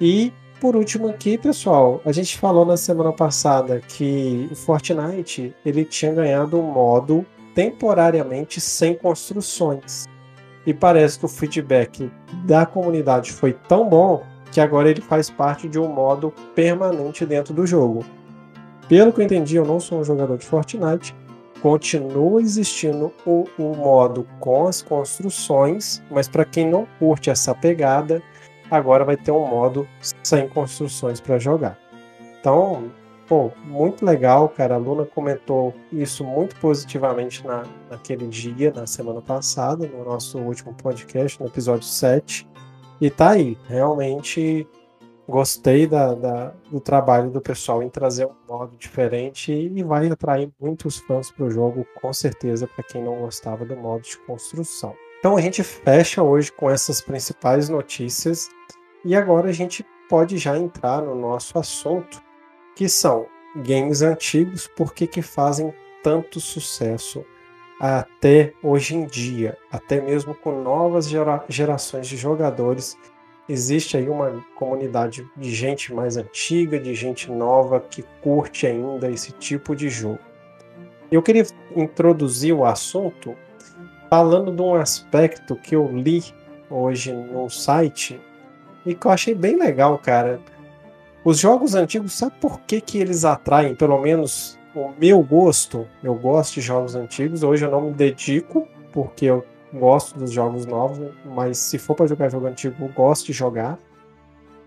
Speaker 1: E por último aqui, pessoal, a gente falou na semana passada que o Fortnite ele tinha ganhado um modo temporariamente sem construções. E parece que o feedback da comunidade foi tão bom que agora ele faz parte de um modo permanente dentro do jogo. Pelo que eu entendi, eu não sou um jogador de Fortnite, continua existindo o, o modo com as construções, mas para quem não curte essa pegada, agora vai ter um modo sem construções para jogar. Então, pô, muito legal, cara. A Luna comentou isso muito positivamente na, naquele dia, na semana passada, no nosso último podcast, no episódio 7. E tá aí, realmente gostei da, da, do trabalho do pessoal em trazer um modo diferente e vai atrair muitos fãs para o jogo, com certeza, para quem não gostava do modo de construção. Então a gente fecha hoje com essas principais notícias e agora a gente pode já entrar no nosso assunto, que são games antigos, por que, que fazem tanto sucesso até hoje em dia, até mesmo com novas gera gerações de jogadores existe aí uma comunidade de gente mais antiga, de gente nova que curte ainda esse tipo de jogo. Eu queria introduzir o assunto falando de um aspecto que eu li hoje no site e que eu achei bem legal, cara. Os jogos antigos, sabe por que, que eles atraem, pelo menos o meu gosto? Eu gosto de jogos antigos, hoje eu não me dedico, porque eu gosto dos jogos novos, mas se for para jogar jogo antigo, eu gosto de jogar.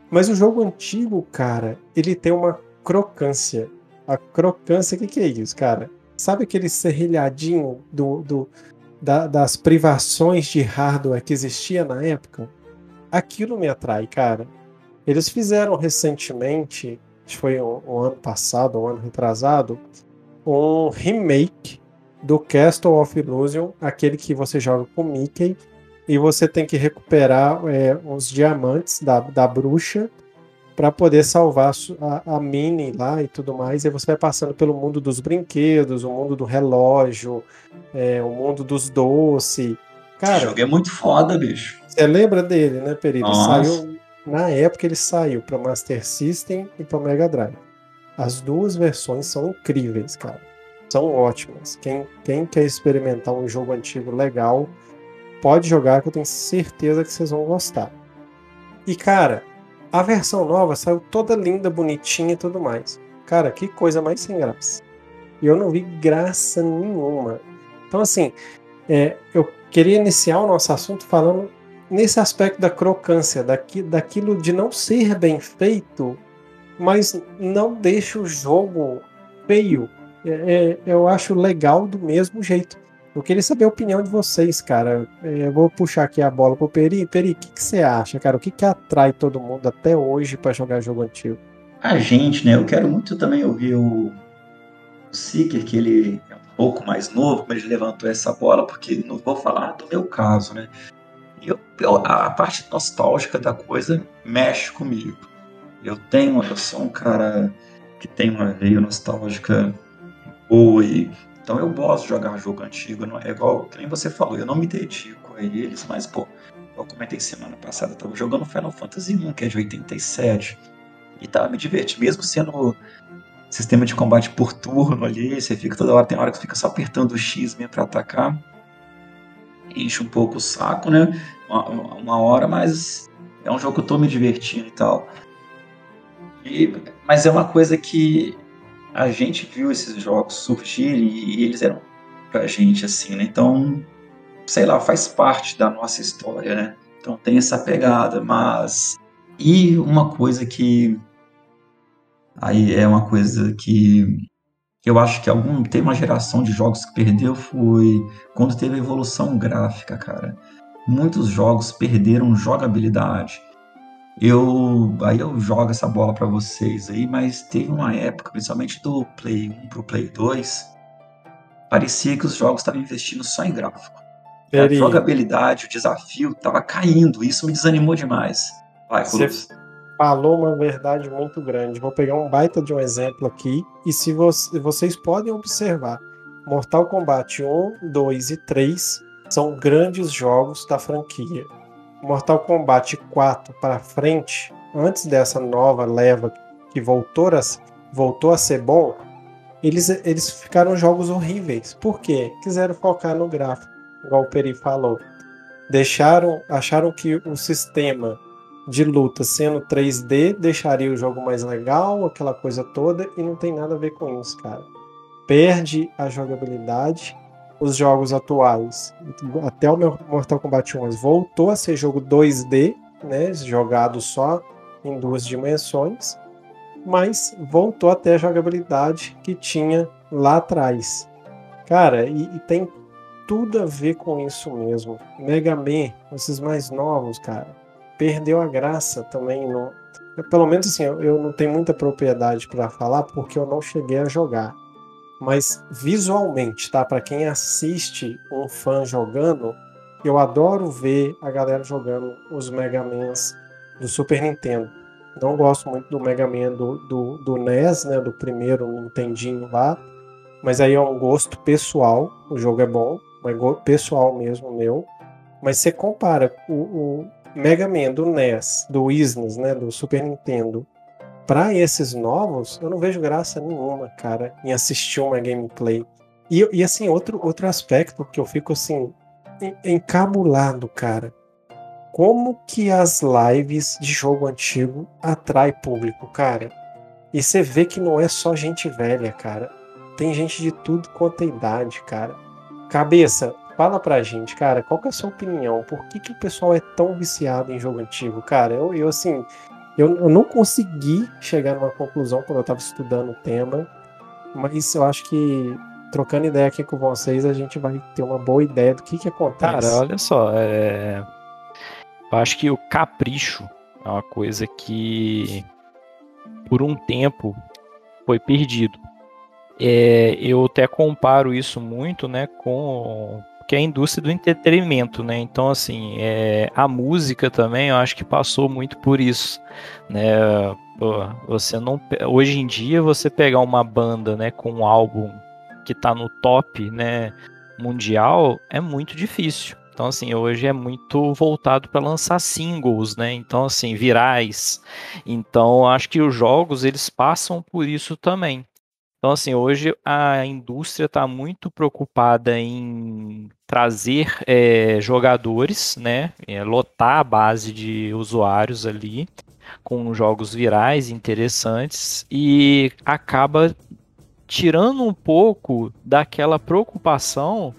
Speaker 1: Mas o jogo antigo, cara, ele tem uma crocância. A crocância, o que, que é isso, cara? Sabe aquele serrilhadinho do, do da, das privações de hardware que existia na época? Aquilo me atrai, cara. Eles fizeram recentemente, acho que foi um, um ano passado, um ano retrasado, um remake do Castle of Illusion, aquele que você joga com Mickey e você tem que recuperar é, os diamantes da, da bruxa para poder salvar a, a Minnie lá e tudo mais. E você vai passando pelo mundo dos brinquedos, o mundo do relógio, é, o mundo dos doces. Cara, Esse
Speaker 2: jogo é muito foda, bicho.
Speaker 1: Você lembra dele, né, Peri? Ele saiu na época ele saiu para Master System e para Mega Drive. As duas versões são incríveis, cara são ótimas. Quem, quem quer experimentar um jogo antigo legal, pode jogar que eu tenho certeza que vocês vão gostar. E cara, a versão nova saiu toda linda, bonitinha e tudo mais. Cara, que coisa mais sem graça. E eu não vi graça nenhuma. Então, assim, é, eu queria iniciar o nosso assunto falando nesse aspecto da crocância, daqui, daquilo de não ser bem feito, mas não deixa o jogo feio é, é, eu acho legal do mesmo jeito. Eu queria saber a opinião de vocês, cara. É, eu vou puxar aqui a bola pro Peri. Peri, o que, que, você acha, cara? O que, que atrai todo mundo até hoje para jogar jogo antigo?
Speaker 2: A gente, né? Eu quero muito também ouvir o, o Seeker, que ele é um pouco mais novo, mas ele levantou essa bola, porque não vou falar do meu caso, né? Eu, eu, a parte nostálgica da coisa mexe comigo. Eu tenho, eu sou um cara que tem uma veia nostálgica e então eu gosto de jogar jogo antigo, não é igual que nem você falou, eu não me dedico a eles, mas pô, eu comentei semana passada, eu tava jogando Final Fantasy 1, que é de 87, e tava me divertindo, mesmo sendo sistema de combate por turno ali, você fica toda hora, tem hora que você fica só apertando o X mesmo pra atacar, enche um pouco o saco, né? Uma, uma hora, mas é um jogo que eu tô me divertindo e tal. E, mas é uma coisa que a gente viu esses jogos surgirem e eles eram pra gente assim, né? Então, sei lá, faz parte da nossa história, né? Então tem essa pegada, mas e uma coisa que aí é uma coisa que eu acho que algum tem uma geração de jogos que perdeu foi quando teve a evolução gráfica, cara. Muitos jogos perderam jogabilidade. Eu aí eu jogo essa bola para vocês aí, mas teve uma época, principalmente do Play 1 pro Play 2, parecia que os jogos estavam investindo só em gráfico. A jogabilidade, o desafio tava caindo, isso me desanimou demais.
Speaker 1: Vai, Você falou uma verdade muito grande. Vou pegar um baita de um exemplo aqui e se você, vocês podem observar, Mortal Kombat 1, 2 e 3 são grandes jogos da franquia Mortal Kombat 4 para frente, antes dessa nova leva que voltou a, voltou a ser bom, eles, eles ficaram jogos horríveis. Por quê? Quiseram focar no gráfico, igual o Peri falou. Deixaram, acharam que o sistema de luta sendo 3D deixaria o jogo mais legal, aquela coisa toda, e não tem nada a ver com isso, cara. Perde a jogabilidade. Os jogos atuais, até o Mortal Kombat 11, voltou a ser jogo 2D, né, jogado só em duas dimensões, mas voltou até a jogabilidade que tinha lá atrás. Cara, e, e tem tudo a ver com isso mesmo. Mega Man, esses mais novos, cara, perdeu a graça também. No... Pelo menos assim, eu, eu não tenho muita propriedade para falar porque eu não cheguei a jogar. Mas visualmente, tá? Para quem assiste um fã jogando, eu adoro ver a galera jogando os Mega Mans do Super Nintendo. Não gosto muito do Mega Man do, do, do NES, né? Do primeiro Nintendinho lá. Mas aí é um gosto pessoal. O jogo é bom mas pessoal mesmo meu. Mas você compara o, o Mega Man do NES, do SNES, né, do Super Nintendo, para esses novos, eu não vejo graça nenhuma, cara, em assistir uma gameplay. E, e assim, outro, outro aspecto que eu fico assim, encabulado, cara. Como que as lives de jogo antigo atrai público, cara? E você vê que não é só gente velha, cara. Tem gente de tudo quanto é idade, cara. Cabeça, fala pra gente, cara, qual que é a sua opinião? Por que, que o pessoal é tão viciado em jogo antigo? Cara, eu, eu assim, eu, eu não consegui chegar numa conclusão quando eu tava estudando o tema, mas eu acho que trocando ideia aqui com vocês, a gente vai ter uma boa ideia do que que acontece.
Speaker 4: Cara, olha só, é... eu acho que o capricho é uma coisa que por um tempo foi perdido. É, eu até comparo isso muito, né, com que é a indústria do entretenimento, né? Então, assim, é, a música também, eu acho que passou muito por isso, né? Pô, você não, hoje em dia, você pegar uma banda, né, com um álbum que tá no top, né, mundial, é muito difícil. Então, assim, hoje é muito voltado para lançar singles, né? Então, assim, virais. Então, acho que os jogos, eles passam por isso também. Então, assim, hoje a indústria está muito preocupada em trazer é, jogadores, né, é, lotar a base de usuários ali com jogos virais interessantes e acaba tirando um pouco daquela preocupação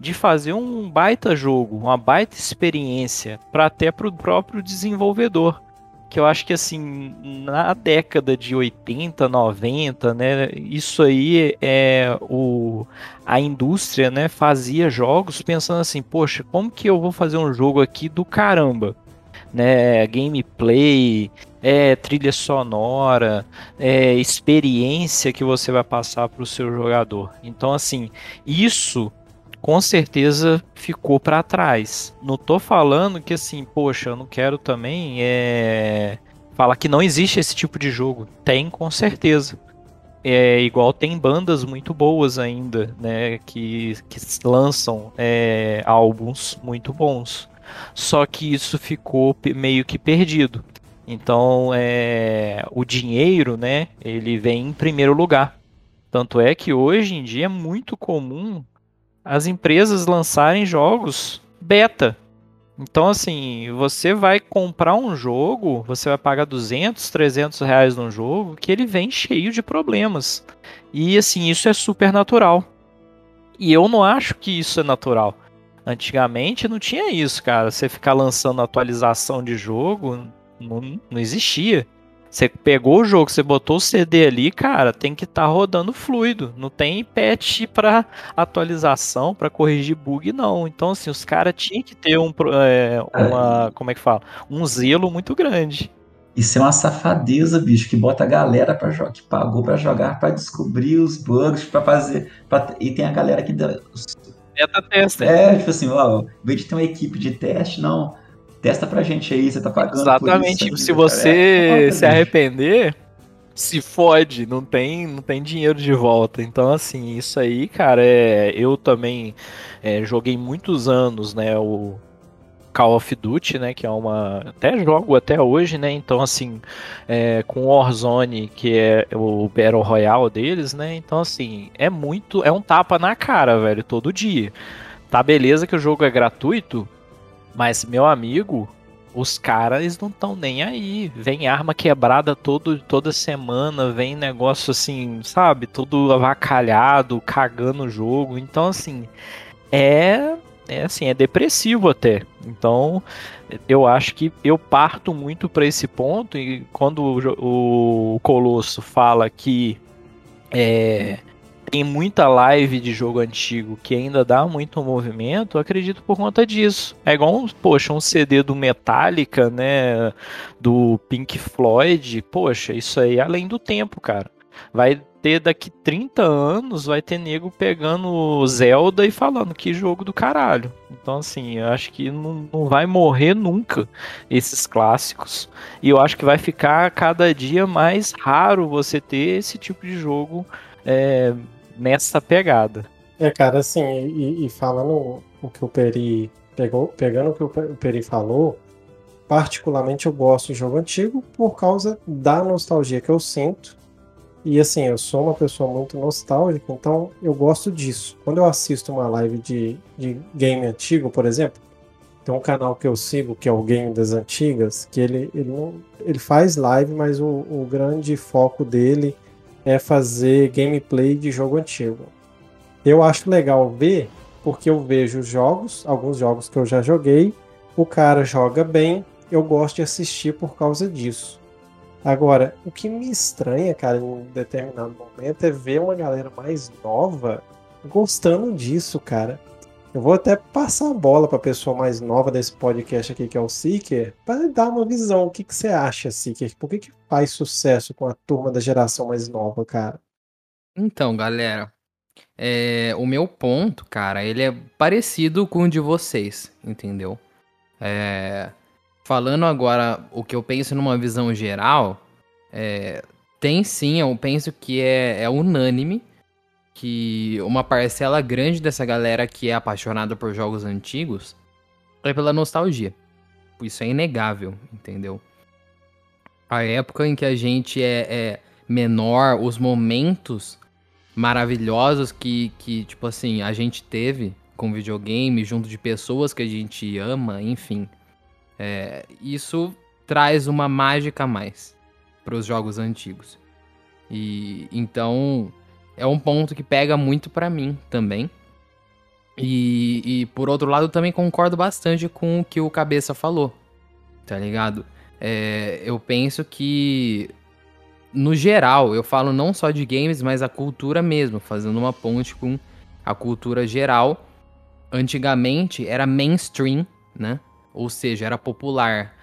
Speaker 4: de fazer um baita jogo, uma baita experiência para até para o próprio desenvolvedor que eu acho que assim, na década de 80, 90, né, isso aí é o a indústria, né, fazia jogos pensando assim, poxa, como que eu vou fazer um jogo aqui do caramba? Né, gameplay, é, trilha sonora, é, experiência que você vai passar para o seu jogador. Então, assim, isso com certeza ficou para trás. Não tô falando que assim, poxa, eu não quero também é falar que não existe esse tipo de jogo. Tem com certeza. É igual tem bandas muito boas ainda, né, que, que lançam é, álbuns muito bons. Só que isso ficou meio que perdido. Então, é, o dinheiro, né, ele vem em primeiro lugar. Tanto é que hoje em dia é muito comum as empresas lançarem jogos beta. Então, assim, você vai comprar um jogo, você vai pagar 200, 300 reais num jogo que ele vem cheio de problemas. E, assim, isso é super natural. E eu não acho que isso é natural. Antigamente não tinha isso, cara. Você ficar lançando atualização de jogo não, não existia. Você pegou o jogo, você botou o CD ali, cara, tem que estar tá rodando fluido. Não tem patch para atualização, para corrigir bug, não. Então, assim, os caras tinham que ter um, é, uma, como é que fala? Um zelo muito grande.
Speaker 2: Isso é uma safadeza, bicho, que bota a galera para jogar, que pagou para jogar, para descobrir os bugs, para fazer. Pra... E tem a galera que. Dá...
Speaker 4: Beta testa.
Speaker 2: É, tipo assim, ó, em vez de ter uma equipe de teste, não Testa pra gente aí, você tá pagando.
Speaker 4: Exatamente. Isso, se você é, se arrepender, se fode, não tem, não tem dinheiro de volta. Então, assim, isso aí, cara, é, eu também é, joguei muitos anos, né, o Call of Duty, né? Que é uma. Até jogo até hoje, né? Então, assim, é, com Warzone, que é o Battle Royale deles, né? Então, assim, é muito. É um tapa na cara, velho, todo dia. Tá beleza que o jogo é gratuito, mas, meu amigo, os caras não estão nem aí. Vem arma quebrada todo, toda semana, vem negócio assim, sabe? Todo avacalhado, cagando o jogo. Então, assim, é. É assim, é depressivo até. Então, eu acho que eu parto muito para esse ponto. E quando o, o Colosso fala que é, tem muita live de jogo antigo que ainda dá muito movimento, acredito por conta disso. É igual, um, poxa, um CD do Metallica, né, do Pink Floyd, poxa, isso aí é além do tempo, cara. Vai ter daqui 30 anos, vai ter nego pegando Zelda e falando que jogo do caralho. Então, assim, eu acho que não, não vai morrer nunca esses clássicos. E eu acho que vai ficar cada dia mais raro você ter esse tipo de jogo é, nessa pegada.
Speaker 1: É, cara, assim, e, e falando o que o Peri pegou, pegando o que o Peri falou, particularmente eu gosto de jogo antigo por causa da nostalgia que eu sinto. E assim, eu sou uma pessoa muito nostálgica, então eu gosto disso. Quando eu assisto uma live de, de game antigo, por exemplo, tem um canal que eu sigo, que é o Game das Antigas, que ele, ele, ele faz live, mas o, o grande foco dele é fazer gameplay de jogo antigo. Eu acho legal ver, porque eu vejo jogos, alguns jogos que eu já joguei, o cara joga bem, eu gosto de assistir por causa disso. Agora, o que me estranha, cara, em um determinado momento é ver uma galera mais nova gostando disso, cara. Eu vou até passar a bola para a pessoa mais nova desse podcast aqui, que é o Seeker, para dar uma visão. O que, que você acha, Seeker? Por que, que faz sucesso com a turma da geração mais nova, cara?
Speaker 3: Então, galera, é, o meu ponto, cara, ele é parecido com o de vocês, entendeu? É, falando agora o que eu penso numa visão geral, é, tem sim, eu penso que é, é unânime que uma parcela grande dessa galera que é apaixonada por jogos antigos é pela nostalgia. Isso é inegável, entendeu? A época em que a gente é, é menor, os momentos maravilhosos que, que, tipo assim, a gente teve com videogame, junto de pessoas que a gente ama, enfim. É, isso traz uma mágica a mais para os jogos antigos. E então é um ponto que pega muito para mim também. E, e, por outro lado, também concordo bastante com o que o Cabeça falou, tá ligado? É, eu penso que, no geral, eu falo não só de games, mas a cultura mesmo, fazendo uma ponte com a cultura geral. Antigamente era mainstream, né? Ou seja, era popular.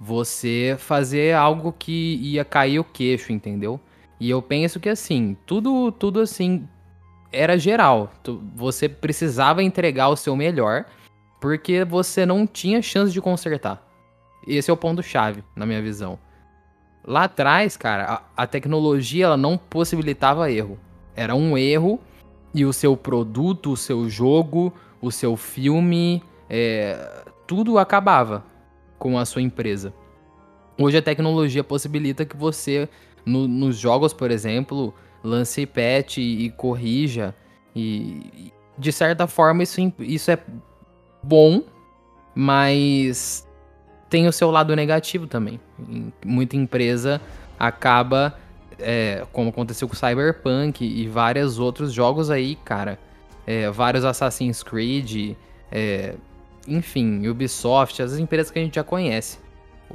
Speaker 3: Você fazer algo que ia cair o queixo, entendeu? E eu penso que assim, tudo, tudo assim era geral. Você precisava entregar o seu melhor, porque você não tinha chance de consertar. Esse é o ponto chave, na minha visão. Lá atrás, cara, a, a tecnologia ela não possibilitava erro. Era um erro e o seu produto, o seu jogo, o seu filme, é, tudo acabava com a sua empresa. Hoje a tecnologia possibilita que você no, nos jogos, por exemplo, lance patch e, e corrija. E, de certa forma isso, isso é bom, mas tem o seu lado negativo também. Muita empresa acaba, é, como aconteceu com Cyberpunk e vários outros jogos aí, cara. É, vários Assassin's Creed, é, enfim, Ubisoft, as empresas que a gente já conhece.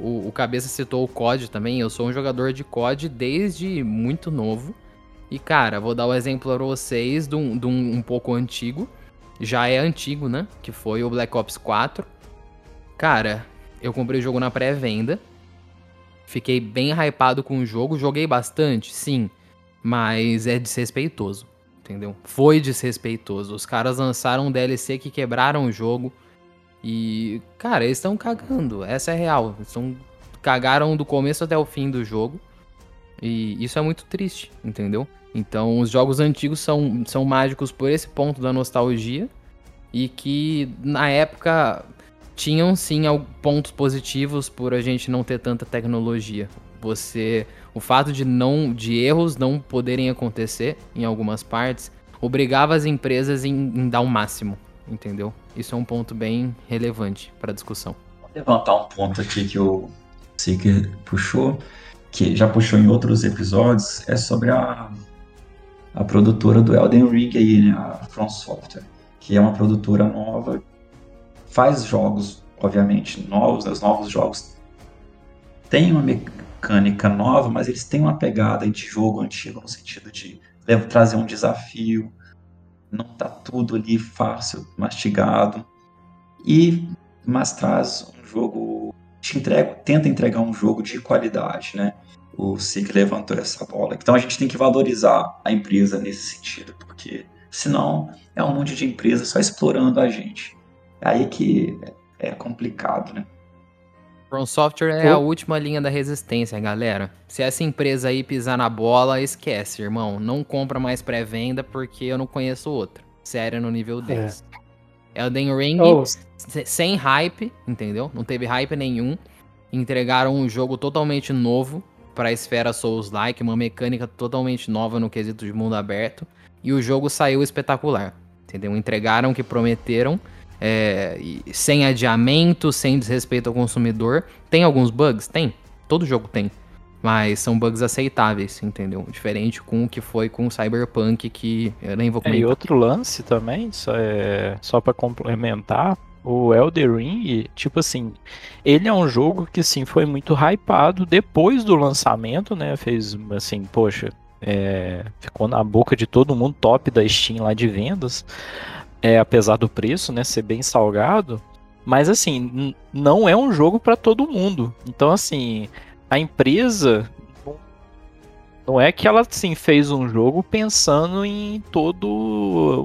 Speaker 3: O, o Cabeça citou o COD também. Eu sou um jogador de COD desde muito novo. E, cara, vou dar o um exemplo para vocês de um, de um, um pouco antigo. Já é antigo, né? Que foi o Black Ops 4. Cara, eu comprei o jogo na pré-venda. Fiquei bem hypado com o jogo. Joguei bastante, sim. Mas é desrespeitoso, entendeu? Foi desrespeitoso. Os caras lançaram um DLC que quebraram o jogo. E, cara, eles estão cagando. Essa é real. Eles tão, cagaram do começo até o fim do jogo. E isso é muito triste, entendeu? Então, os jogos antigos são, são mágicos por esse ponto da nostalgia. E que, na época, tinham sim pontos positivos por a gente não ter tanta tecnologia. Você, o fato de não, de erros não poderem acontecer em algumas partes, obrigava as empresas em, em dar o máximo, entendeu? Isso é um ponto bem relevante para a discussão.
Speaker 2: Vou levantar um ponto aqui que o Seeker puxou, que já puxou em outros episódios, é sobre a, a produtora do Elden Ring aí, né, a From Software, que é uma produtora nova faz jogos, obviamente, novos, os novos jogos têm uma mecânica nova, mas eles têm uma pegada de jogo antigo, no sentido de trazer um desafio, não tá tudo ali fácil, mastigado, e mas traz um jogo, te entrega, tenta entregar um jogo de qualidade, né? O SIG levantou essa bola. Então a gente tem que valorizar a empresa nesse sentido, porque senão é um monte de empresa só explorando a gente. Aí que é complicado, né?
Speaker 3: From Software é a última linha da resistência, galera. Se essa empresa aí pisar na bola, esquece, irmão. Não compra mais pré-venda porque eu não conheço outra. Sério no nível é. deles. É. Elden Ring, oh. sem hype, entendeu? Não teve hype nenhum. Entregaram um jogo totalmente novo para a esfera Souls-like, uma mecânica totalmente nova no quesito de mundo aberto. E o jogo saiu espetacular, entendeu? Entregaram o que prometeram é, sem adiamento, sem desrespeito ao consumidor. Tem alguns bugs? Tem. Todo jogo tem. Mas são bugs aceitáveis, entendeu? Diferente com o que foi com o Cyberpunk, que eu nem vou comentar.
Speaker 4: É, e outro lance também, só, é, só para complementar, o Elder Ring, tipo assim, ele é um jogo que sim foi muito hypado depois do lançamento, né? Fez assim, poxa, é, ficou na boca de todo mundo, top da Steam lá de vendas é, apesar do preço, né, ser bem salgado, mas assim, não é um jogo para todo mundo. Então assim, a empresa não é que ela assim fez um jogo pensando em todo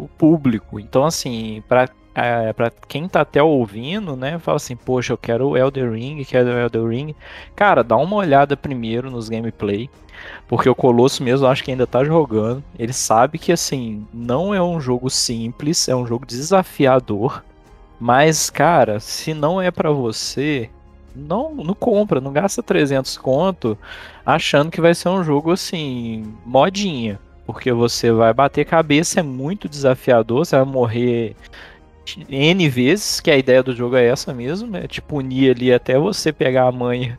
Speaker 4: o público. Então assim, para é, para quem tá até ouvindo, né, fala assim, poxa, eu quero o Elder Ring, quero o Elder Ring. Cara, dá uma olhada primeiro nos gameplay. Porque o Colosso mesmo acho que ainda tá jogando. Ele sabe que assim, não é um jogo simples, é um jogo desafiador. Mas, cara, se não é para você, não, não compra, não gasta 300 conto achando que vai ser um jogo assim, modinha. Porque você vai bater cabeça, é muito desafiador, você vai morrer N vezes, que a ideia do jogo é essa mesmo, né? Te punir ali até você pegar a manha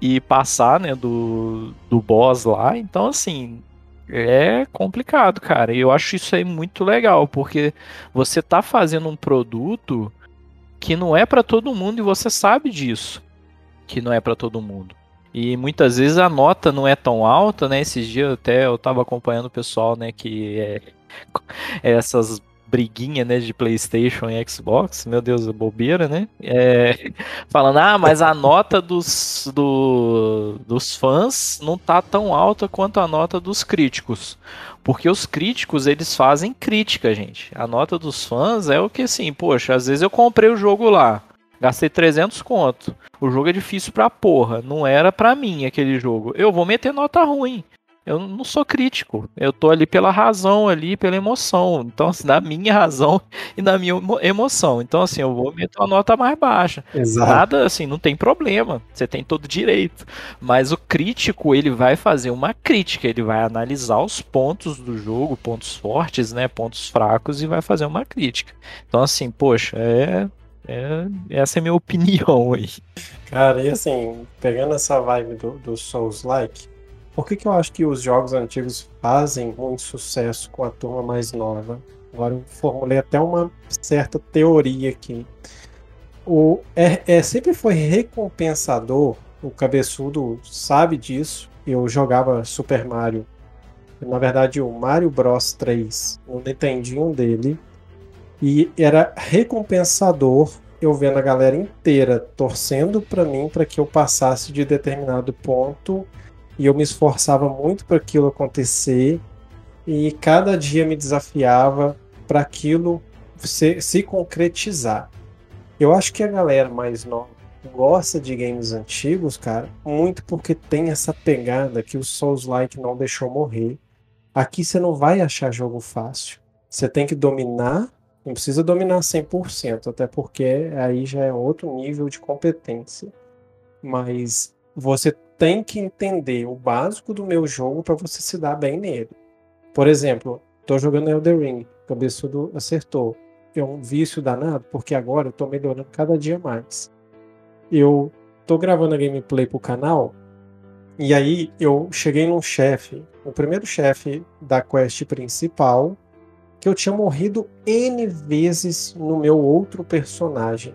Speaker 4: e passar, né, do, do boss lá. Então, assim, é complicado, cara. E eu acho isso aí muito legal, porque você tá fazendo um produto que não é para todo mundo e você sabe disso, que não é para todo mundo. E muitas vezes a nota não é tão alta, né? Esses dias até eu tava acompanhando o pessoal, né, que é essas briguinha, né, de PlayStation e Xbox, meu Deus, bobeira, né? É, [laughs] falando, ah, mas a nota dos, do, dos fãs não tá tão alta quanto a nota dos críticos. Porque os críticos, eles fazem crítica, gente. A nota dos fãs é o que, assim, poxa, às vezes eu comprei o jogo lá, gastei 300 conto. O jogo é difícil pra porra, não era pra mim aquele jogo. Eu vou meter nota ruim eu não sou crítico. Eu tô ali pela razão ali, pela emoção. Então, assim, na minha razão [laughs] e na minha emoção. Então, assim, eu vou meter uma nota mais baixa. Exato. Nada, assim, não tem problema. Você tem todo direito. Mas o crítico, ele vai fazer uma crítica. Ele vai analisar os pontos do jogo, pontos fortes, né? Pontos fracos e vai fazer uma crítica. Então, assim, poxa, é é, essa é a minha [laughs] opinião aí.
Speaker 1: Cara, e assim, pegando essa vibe do, do Souls-like, por que, que eu acho que os jogos antigos fazem muito sucesso com a turma mais nova? Agora eu formulei até uma certa teoria aqui. O, é, é, sempre foi recompensador, o cabeçudo sabe disso. Eu jogava Super Mario, na verdade o Mario Bros 3, no Nintendinho dele, e era recompensador eu vendo a galera inteira torcendo para mim para que eu passasse de determinado ponto e eu me esforçava muito para aquilo acontecer e cada dia me desafiava para aquilo se, se concretizar. Eu acho que a galera mais nova gosta de games antigos, cara, muito porque tem essa pegada que o Souls-like não deixou morrer. Aqui você não vai achar jogo fácil. Você tem que dominar Não precisa dominar 100%, até porque aí já é outro nível de competência. Mas você tem que entender o básico do meu jogo para você se dar bem nele. Por exemplo, tô jogando Elder Ring, cabeçudo acertou. É um vício danado, porque agora eu tô melhorando cada dia mais. Eu tô gravando a gameplay pro canal, e aí eu cheguei num chefe, o primeiro chefe da quest principal, que eu tinha morrido N vezes no meu outro personagem.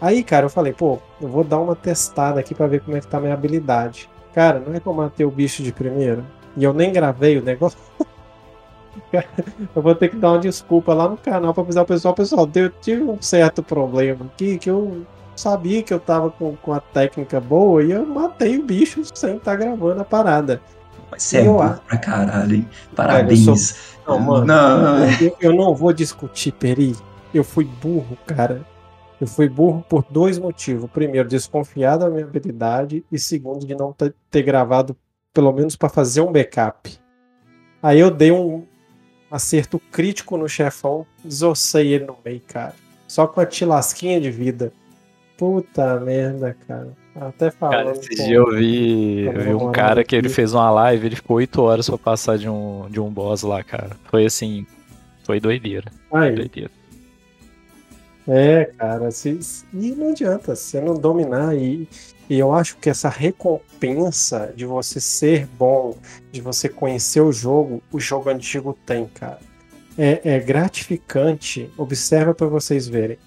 Speaker 1: Aí, cara, eu falei, pô, eu vou dar uma testada aqui para ver como é que tá a minha habilidade. Cara, não é que eu matei o bicho de primeira e eu nem gravei o negócio. [laughs] eu vou ter que dar uma desculpa lá no canal para avisar o pessoal, pessoal, eu tive um certo problema aqui que eu sabia que eu tava com, com a técnica boa e eu matei o bicho sem estar tá gravando a parada.
Speaker 2: Mas você é burro pra caralho, hein? Parabéns.
Speaker 1: eu sou... Não, mano, não. Eu, eu, não vou discutir, Peri. Eu fui burro, cara. Eu fui burro por dois motivos. Primeiro, desconfiar da minha habilidade. E segundo, de não ter gravado, pelo menos para fazer um backup. Aí eu dei um acerto crítico no chefão, desossei ele no meio, cara. Só com a tilasquinha de vida. Puta merda, cara. Até falando. Cara,
Speaker 4: esse dia eu vi, eu vi um cara que ele fez uma live, ele ficou 8 horas pra passar de um, de um boss lá, cara. Foi assim. Foi doideira.
Speaker 1: Aí.
Speaker 4: Doideira.
Speaker 1: É, cara, se, e não adianta, se você não dominar e, e eu acho que essa recompensa de você ser bom, de você conhecer o jogo, o jogo antigo tem, cara. É, é gratificante, observa para vocês verem.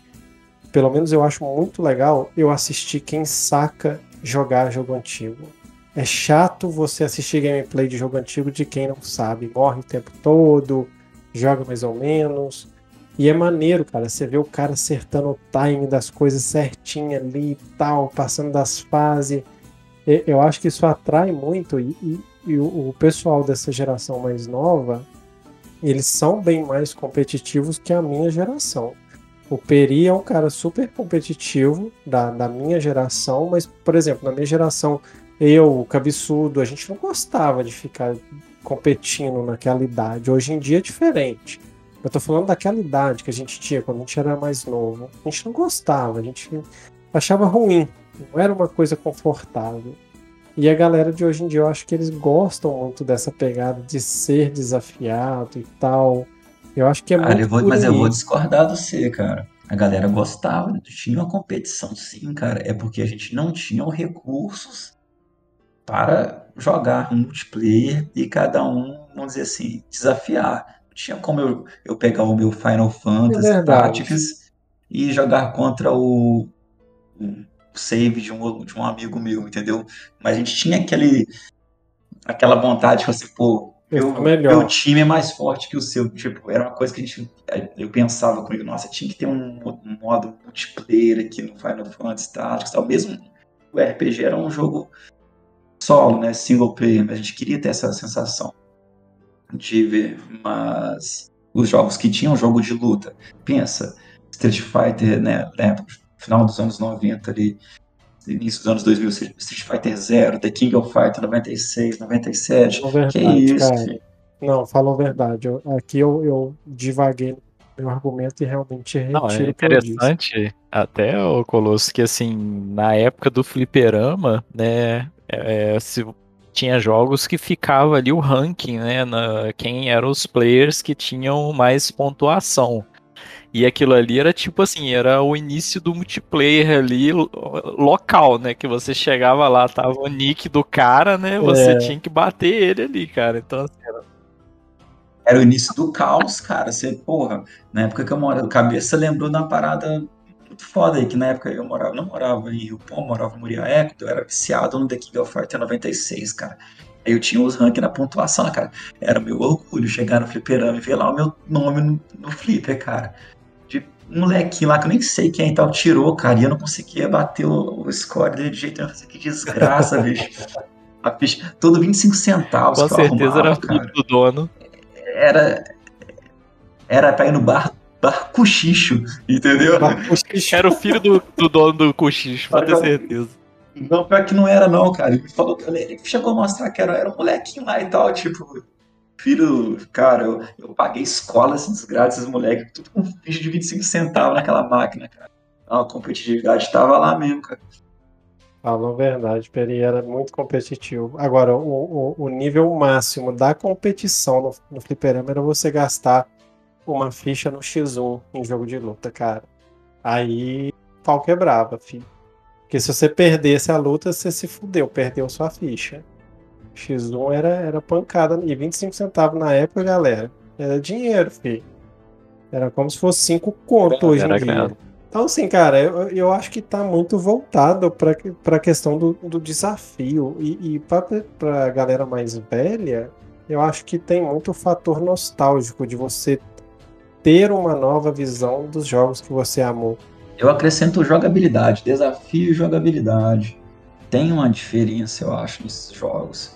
Speaker 1: Pelo menos eu acho muito legal eu assistir quem saca jogar jogo antigo. É chato você assistir gameplay de jogo antigo de quem não sabe, morre o tempo todo, joga mais ou menos e é maneiro, cara, você vê o cara acertando o timing das coisas certinho ali e tal, passando das fases. Eu acho que isso atrai muito e, e, e o, pessoal dessa geração mais nova, eles são bem mais competitivos que a minha geração. O Peri é um cara super competitivo da, da minha geração, mas, por exemplo, na minha geração, eu, o Cabeçudo, a gente não gostava de ficar competindo naquela idade. Hoje em dia é diferente. Eu tô falando daquela idade que a gente tinha quando a gente era mais novo. A gente não gostava, a gente achava ruim. Não era uma coisa confortável. E a galera de hoje em dia, eu acho que eles gostam muito dessa pegada de ser desafiado e tal. Eu acho que é
Speaker 2: cara,
Speaker 1: muito.
Speaker 2: Eu vou, mas eu vou discordar do você, cara. A galera gostava, tinha uma competição sim, cara. É porque a gente não tinha os recursos para jogar um multiplayer e cada um, vamos dizer assim, desafiar tinha como eu, eu pegar o meu Final Fantasy é Tactics e jogar contra o, o save de um, de um amigo meu, entendeu? Mas a gente tinha aquele aquela vontade de você, pô, meu, meu time é mais forte que o seu. Tipo, era uma coisa que a gente. Eu pensava comigo, nossa, tinha que ter um, um modo multiplayer aqui no Final Fantasy Tactics tal. Mesmo o RPG era um jogo solo, né? Single player, mas a gente queria ter essa sensação de ver, mas os jogos que tinham jogo de luta, pensa, Street Fighter, né, né final dos anos 90 ali, início dos anos 2000, Street Fighter 0, The King of Fighters 96, 97, verdade, que é isso? Cara.
Speaker 1: Não, falou verdade, eu, aqui eu, eu divaguei meu argumento e realmente Não, é
Speaker 4: interessante até o Colosso que assim na época do fliperama né é, se tinha jogos que ficava ali o ranking, né? Na, quem eram os players que tinham mais pontuação. E aquilo ali era tipo assim, era o início do multiplayer ali local, né? Que você chegava lá, tava o nick do cara, né? Você é. tinha que bater ele ali, cara. Então, assim, era...
Speaker 2: era... o início do caos, cara. Você, porra, na época que eu morava, cabeça lembrou da parada muito foda aí, que na época eu morava, não morava em Rio Pão, morava em Muriaé, eu era viciado no The King of Fighters 96, cara. Aí eu tinha os rankings na pontuação, cara. Era meu orgulho chegar no fliperama e ver lá o meu nome no, no flipper, cara. De um molequinho lá que eu nem sei quem e tal tirou, cara, e eu não conseguia bater o, o score dele de jeito nenhum. Que desgraça, [laughs] bicho. A ficha, todo 25 centavos.
Speaker 4: Com certeza arrumava, era filho do dono.
Speaker 2: Era, era pra ir no bar Bar Cochicho, entendeu? Bar
Speaker 4: Cochicho. Era o filho do, do dono do Cochicho, pode ter certeza.
Speaker 2: Não, pior que não era, não, cara. Ele falou que ele chegou a mostrar que era, era um molequinho lá e tal, tipo. Filho, cara, eu, eu paguei escola, esses grátis, esses moleques, tudo com ficha de 25 centavos naquela máquina, cara. Então, a competitividade tava lá mesmo, cara.
Speaker 1: Falou a verdade, Peri era muito competitivo. Agora, o, o, o nível máximo da competição no, no fliperama era você gastar uma ficha no X1 em jogo de luta, cara. Aí pau quebrava, filho. Porque se você perdesse a luta, você se fudeu, perdeu sua ficha. X1 era, era pancada. E 25 centavos na época, galera, era dinheiro, filho. Era como se fosse 5 conto hoje em dia. Então, assim, cara, eu, eu acho que tá muito voltado para a questão do, do desafio. E, e para a galera mais velha, eu acho que tem muito o fator nostálgico de você ter uma nova visão dos jogos que você amou.
Speaker 2: Eu acrescento jogabilidade, desafio e jogabilidade. Tem uma diferença, eu acho, nesses jogos.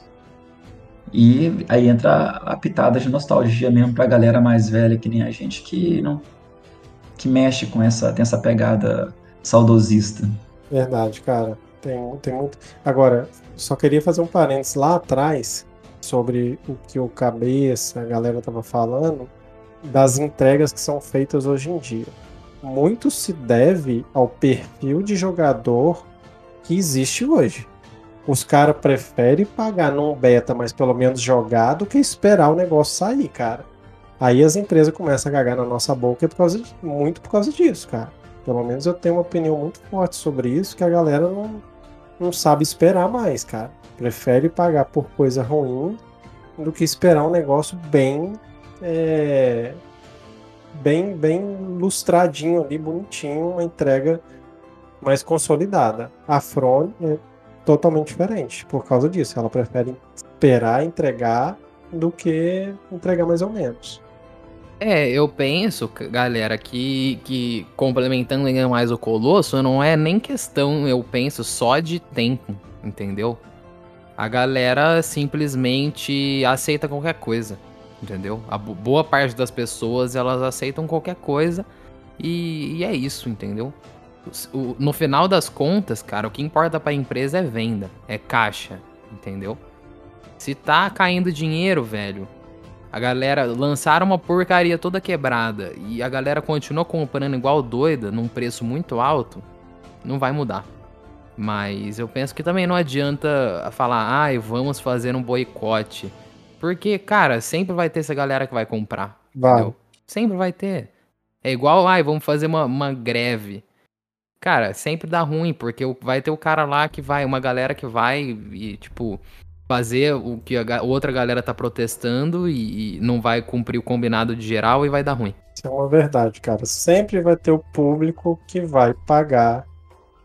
Speaker 2: E aí entra a pitada de nostalgia mesmo pra galera mais velha que nem a gente que não que mexe com essa, tem essa pegada saudosista.
Speaker 1: Verdade, cara. Tem, tem muito. Agora, só queria fazer um parênteses lá atrás sobre o que o cabeça, a galera tava falando, das entregas que são feitas hoje em dia. Muito se deve ao perfil de jogador que existe hoje. Os caras preferem pagar num beta, mas pelo menos jogar, do que esperar o negócio sair, cara. Aí as empresas começam a cagar na nossa boca por causa de, muito por causa disso, cara. Pelo menos eu tenho uma opinião muito forte sobre isso, que a galera não, não sabe esperar mais, cara. Prefere pagar por coisa ruim do que esperar um negócio bem. É, bem, bem lustradinho ali, bonitinho, uma entrega mais consolidada. A Frone é totalmente diferente por causa disso. Ela prefere esperar entregar do que entregar mais ou menos.
Speaker 3: É, eu penso, galera, que, que complementando ainda mais o Colosso, não é nem questão, eu penso, só de tempo, entendeu? A galera simplesmente aceita qualquer coisa, entendeu? A boa parte das pessoas, elas aceitam qualquer coisa e, e é isso, entendeu? O, no final das contas, cara, o que importa pra empresa é venda, é caixa, entendeu? Se tá caindo dinheiro, velho, a galera lançaram uma porcaria toda quebrada e a galera continua comprando igual doida, num preço muito alto, não vai mudar. Mas eu penso que também não adianta falar, ai, vamos fazer um boicote. Porque, cara, sempre vai ter essa galera que vai comprar.
Speaker 1: Vai.
Speaker 3: Sempre vai ter. É igual, ai, vamos fazer uma, uma greve. Cara, sempre dá ruim, porque vai ter o cara lá que vai, uma galera que vai e, tipo, fazer o que a outra galera tá protestando e, e, não vai cumprir o combinado de geral e vai dar ruim.
Speaker 1: Isso é uma verdade, cara. Sempre vai ter o público que vai pagar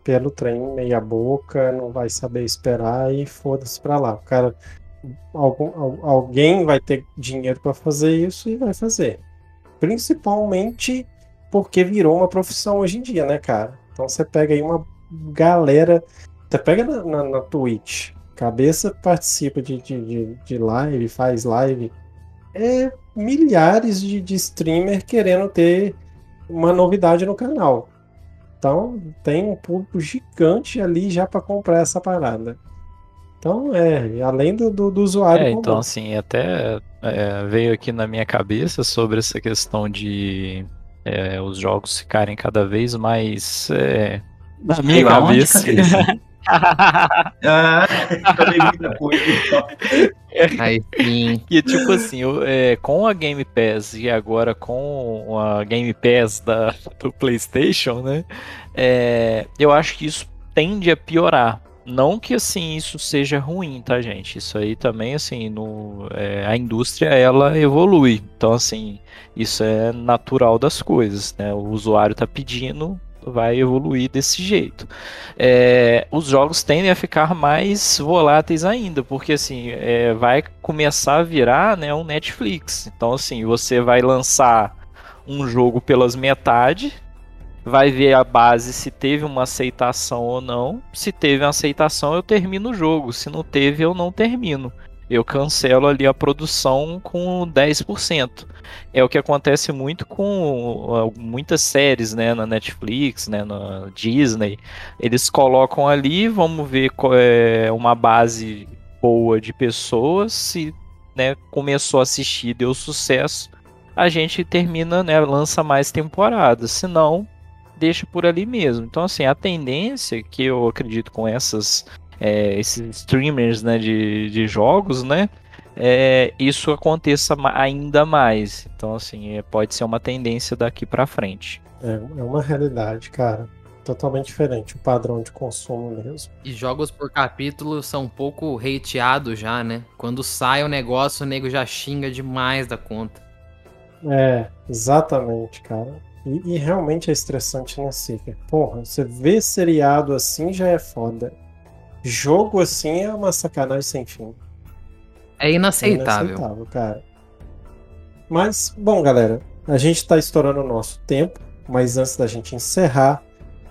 Speaker 1: pelo trem meia boca, não vai saber esperar e foda-se pra lá. O cara, algum, alguém vai ter dinheiro para fazer isso e vai fazer. Principalmente porque virou uma profissão hoje em dia, né, cara? Então você pega aí uma galera. Você pega na, na, na Twitch Cabeça participa de, de, de, live, faz live. É milhares de, de streamer querendo ter uma novidade no canal. Então tem um público gigante ali já para comprar essa parada. Então é, além do, do, do usuário.
Speaker 4: É, então assim, até é, veio aqui na minha cabeça sobre essa questão de é, os jogos ficarem cada vez mais. É, na minha cabeça. [laughs]
Speaker 2: ah, muita
Speaker 3: coisa. Aí sim.
Speaker 4: E tipo assim, eu, é, com a Game Pass e agora com a Game Pass da, do PlayStation, né? É, eu acho que isso tende a piorar. Não que assim isso seja ruim, tá, gente? Isso aí também, assim, no, é, a indústria ela evolui. Então, assim, isso é natural das coisas, né? O usuário tá pedindo, vai evoluir desse jeito. É, os jogos tendem a ficar mais voláteis ainda, porque assim é, vai começar a virar né, um Netflix. Então assim você vai lançar um jogo pelas metade, vai ver a base se teve uma aceitação ou não. Se teve uma aceitação, eu termino o jogo. Se não teve, eu não termino eu cancelo ali a produção com 10%. É o que acontece muito com muitas séries, né, na Netflix, né, na Disney. Eles colocam ali, vamos ver qual é uma base boa de pessoas, se né, começou a assistir, deu sucesso, a gente termina, né, lança mais temporadas. Se não, deixa por ali mesmo. Então, assim, a tendência que eu acredito com essas é, esses streamers né, de, de jogos, né? É, isso aconteça ainda mais. Então, assim, é, pode ser uma tendência daqui para frente.
Speaker 1: É, é uma realidade, cara. Totalmente diferente o padrão de consumo mesmo.
Speaker 3: E jogos por capítulo são um pouco hateados já, né? Quando sai o negócio, o nego já xinga demais da conta.
Speaker 1: É, exatamente, cara. E, e, realmente é estressante, né, Seeker? Porra, você vê seriado assim já é foda. Jogo assim é uma sacanagem sem fim.
Speaker 3: É inaceitável. É
Speaker 1: inaceitável, cara. Mas, bom, galera, a gente tá estourando o nosso tempo, mas antes da gente encerrar,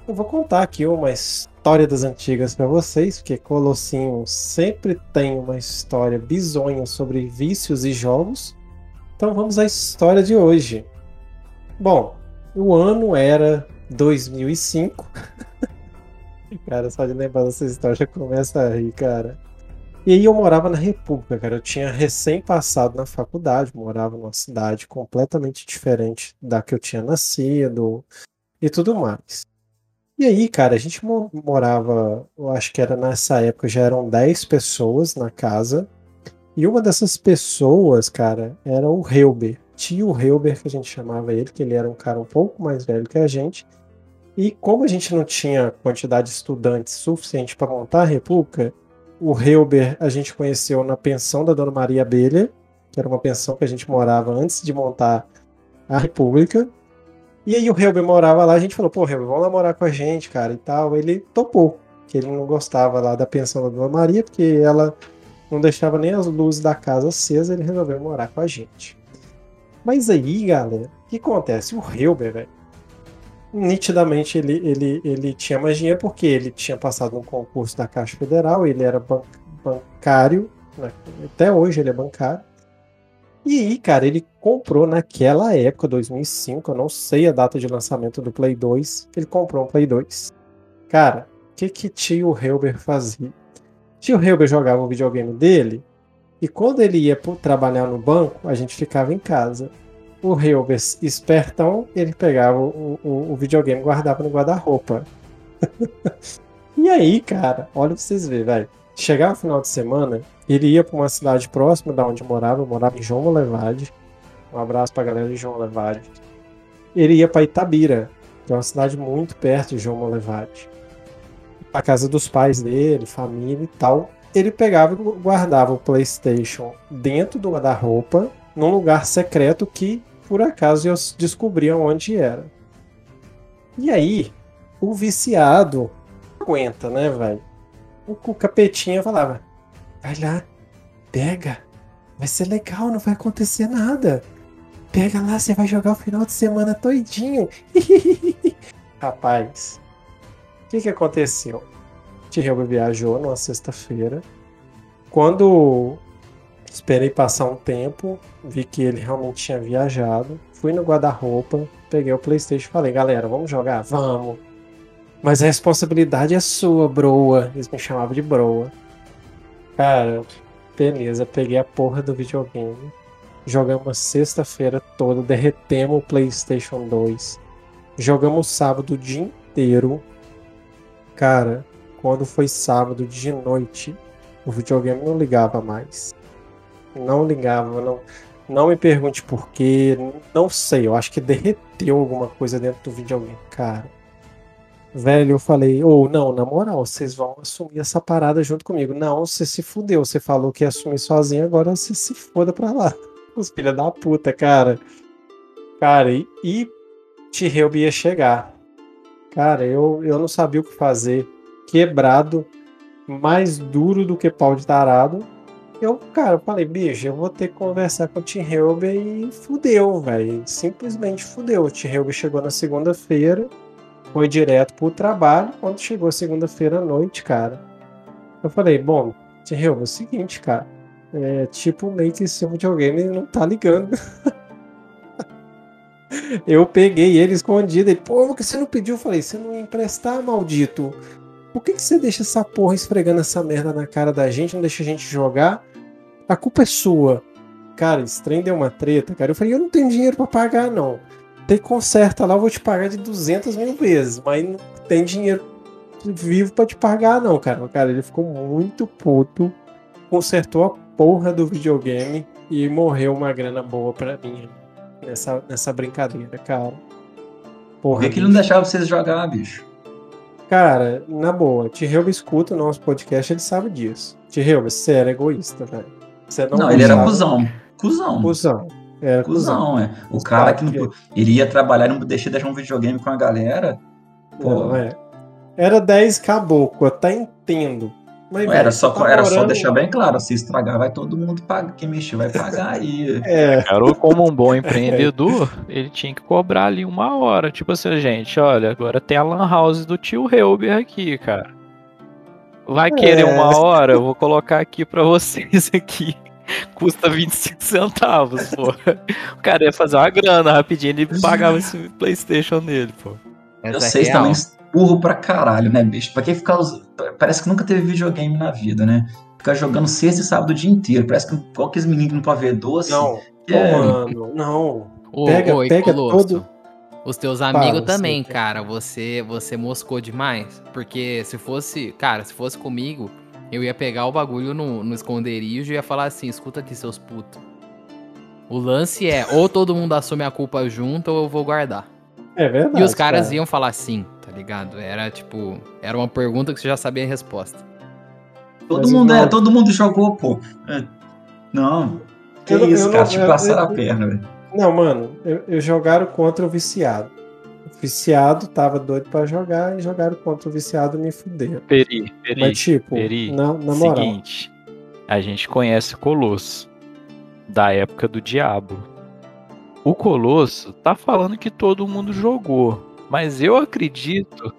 Speaker 1: eu vou contar aqui uma história das antigas para vocês, porque Colossinho sempre tem uma história bizonha sobre vícios e jogos. Então vamos à história de hoje. Bom, o ano era 2005. [laughs] cara, só de lembrar dessa história já começa a rir, cara. E aí eu morava na República, cara. Eu tinha recém passado na faculdade, morava numa cidade completamente diferente da que eu tinha nascido e tudo mais. E aí, cara, a gente morava, eu acho que era nessa época, já eram 10 pessoas na casa. E uma dessas pessoas, cara, era o Helber tio Helber, que a gente chamava ele, que ele era um cara um pouco mais velho que a gente. E como a gente não tinha quantidade de estudantes suficiente para montar a República, o Helber a gente conheceu na pensão da Dona Maria Abelha, que era uma pensão que a gente morava antes de montar a República. E aí o Helber morava lá, a gente falou, pô, Helber, vamos lá morar com a gente, cara, e tal. Ele topou, que ele não gostava lá da pensão da Dona Maria, porque ela não deixava nem as luzes da casa acesa, ele resolveu morar com a gente. Mas aí, galera, o que acontece? O Hilber, velho, nitidamente ele, ele, ele tinha mais dinheiro porque ele tinha passado no concurso da Caixa Federal, ele era ban bancário, né? até hoje ele é bancário. E aí, cara, ele comprou naquela época, 2005, eu não sei a data de lançamento do Play 2, ele comprou um Play 2. Cara, o que que tio Helber fazia? Tio Helber jogava o videogame dele e quando ele ia trabalhar no banco, a gente ficava em casa. O Hilbers, espertão, ele pegava o, o, o videogame e guardava no guarda-roupa. [laughs] e aí, cara, olha pra vocês verem, velho. Chegava o final de semana, ele ia para uma cidade próxima da onde morava, eu morava em João Levade. Um abraço pra galera de João Levade. Ele ia para Itabira, que é uma cidade muito perto de João Levade. A casa dos pais dele, família e tal ele pegava e guardava o PlayStation dentro do guarda-roupa, num lugar secreto que, por acaso, eu descobria onde era. E aí, o viciado aguenta, né, velho? O capetinha falava: vai lá, pega, vai ser legal, não vai acontecer nada. Pega lá, você vai jogar o final de semana todinho. [laughs] Rapaz, o que, que aconteceu? Tihilba viajou numa sexta-feira. Quando esperei passar um tempo, vi que ele realmente tinha viajado. Fui no guarda-roupa, peguei o PlayStation e falei: galera, vamos jogar? Vamos. Mas a responsabilidade é sua, broa. Eles me chamavam de broa. Cara, beleza, peguei a porra do videogame. Jogamos sexta-feira toda, derretemos o PlayStation 2. Jogamos sábado o dia inteiro. Cara, quando foi sábado de noite, o videogame não ligava mais. Não ligava, não, não me pergunte por quê, não sei, eu acho que derreteu alguma coisa dentro do videogame, cara. Velho, eu falei, ou oh, não, na moral, vocês vão assumir essa parada junto comigo. Não, você se fudeu, você falou que ia assumir sozinho, agora você se foda pra lá. [laughs] Os filha da puta, cara. Cara, e, e T-Helb ia chegar. Cara, eu, eu não sabia o que fazer quebrado, mais duro do que pau de tarado. Eu, cara, falei, bicho, eu vou ter que conversar com o Tim Helber e fudeu, velho. Simplesmente fudeu. O Tim Helber chegou na segunda-feira, foi direto pro trabalho. Quando chegou segunda-feira à noite, cara, eu falei, bom, Tim Helber, é o seguinte, cara. É tipo meio que esse videogame não tá ligando. [laughs] eu peguei ele escondido. Ele, pô, que você não pediu? Eu falei, você não ia emprestar, maldito. Por que, que você deixa essa porra esfregando essa merda na cara da gente, não deixa a gente jogar? A culpa é sua. cara, esse trem deu uma treta, cara. Eu falei, eu não tenho dinheiro para pagar, não. Tem conserta lá, eu vou te pagar de 200 mil vezes, mas não tem dinheiro vivo para te pagar, não, cara. Cara, ele ficou muito puto, consertou a porra do videogame e morreu uma grana boa pra mim nessa, nessa brincadeira, cara.
Speaker 2: Porra, Por que, que ele não deixava vocês jogar, bicho?
Speaker 1: Cara, na boa, T-Helba escuta o nosso podcast, ele sabe disso. T-Helba, você era egoísta, velho.
Speaker 2: Você não, não ele era cuzão. Cusão.
Speaker 1: Cusão.
Speaker 2: Era cuzão, é. O Os cara que não, iria trabalhar e não deixa deixar um videogame com a galera. Pô. Não, é.
Speaker 1: Era 10 caboclo, até entendo.
Speaker 2: Mas, velho, era, só, tá era morando... só deixar bem claro, se estragar, vai todo mundo pagar. Quem mexer vai pagar aí.
Speaker 4: é. Cara, como um bom empreendedor, [laughs] ele tinha que cobrar ali uma hora. Tipo assim, gente, olha, agora tem a Lan House do tio Helber aqui, cara. Vai querer é. uma hora? Eu vou colocar aqui pra vocês aqui. [laughs] Custa 25 centavos, pô. O cara ia fazer uma grana rapidinho, ele pagava esse Playstation nele, pô.
Speaker 2: Vocês é também burro pra caralho, né, bicho? Pra quem ficar. Parece que nunca teve videogame na vida, né? Ficar jogando sexta e sábado o dia inteiro. Parece que qualquer menino não pode ver doce.
Speaker 1: Não, é... mano, não.
Speaker 3: Ô, pega, ô, pega todo. Os teus amigos também, sim. cara. Você você moscou demais. Porque se fosse. Cara, se fosse comigo, eu ia pegar o bagulho no, no esconderijo e ia falar assim: escuta aqui, seus putos. O lance é, ou todo mundo assume a culpa junto, ou eu vou guardar.
Speaker 1: É verdade.
Speaker 3: E os caras cara. iam falar sim, tá ligado? Era tipo, era uma pergunta que você já sabia a resposta.
Speaker 2: Todo Mas mundo, é, todo mundo jogou, pô. É. Não. Que eu, isso, eu, cara? Te passaram a perna, velho.
Speaker 1: Não, mano, eu, eu jogaram contra o viciado. O viciado tava doido para jogar e jogaram contra o viciado me fuderam.
Speaker 4: Peri, peri. Mas, tipo, peri, na, na moral. Seguinte, a gente conhece o Colosso da época do Diabo. O Colosso tá falando que todo mundo jogou, mas eu acredito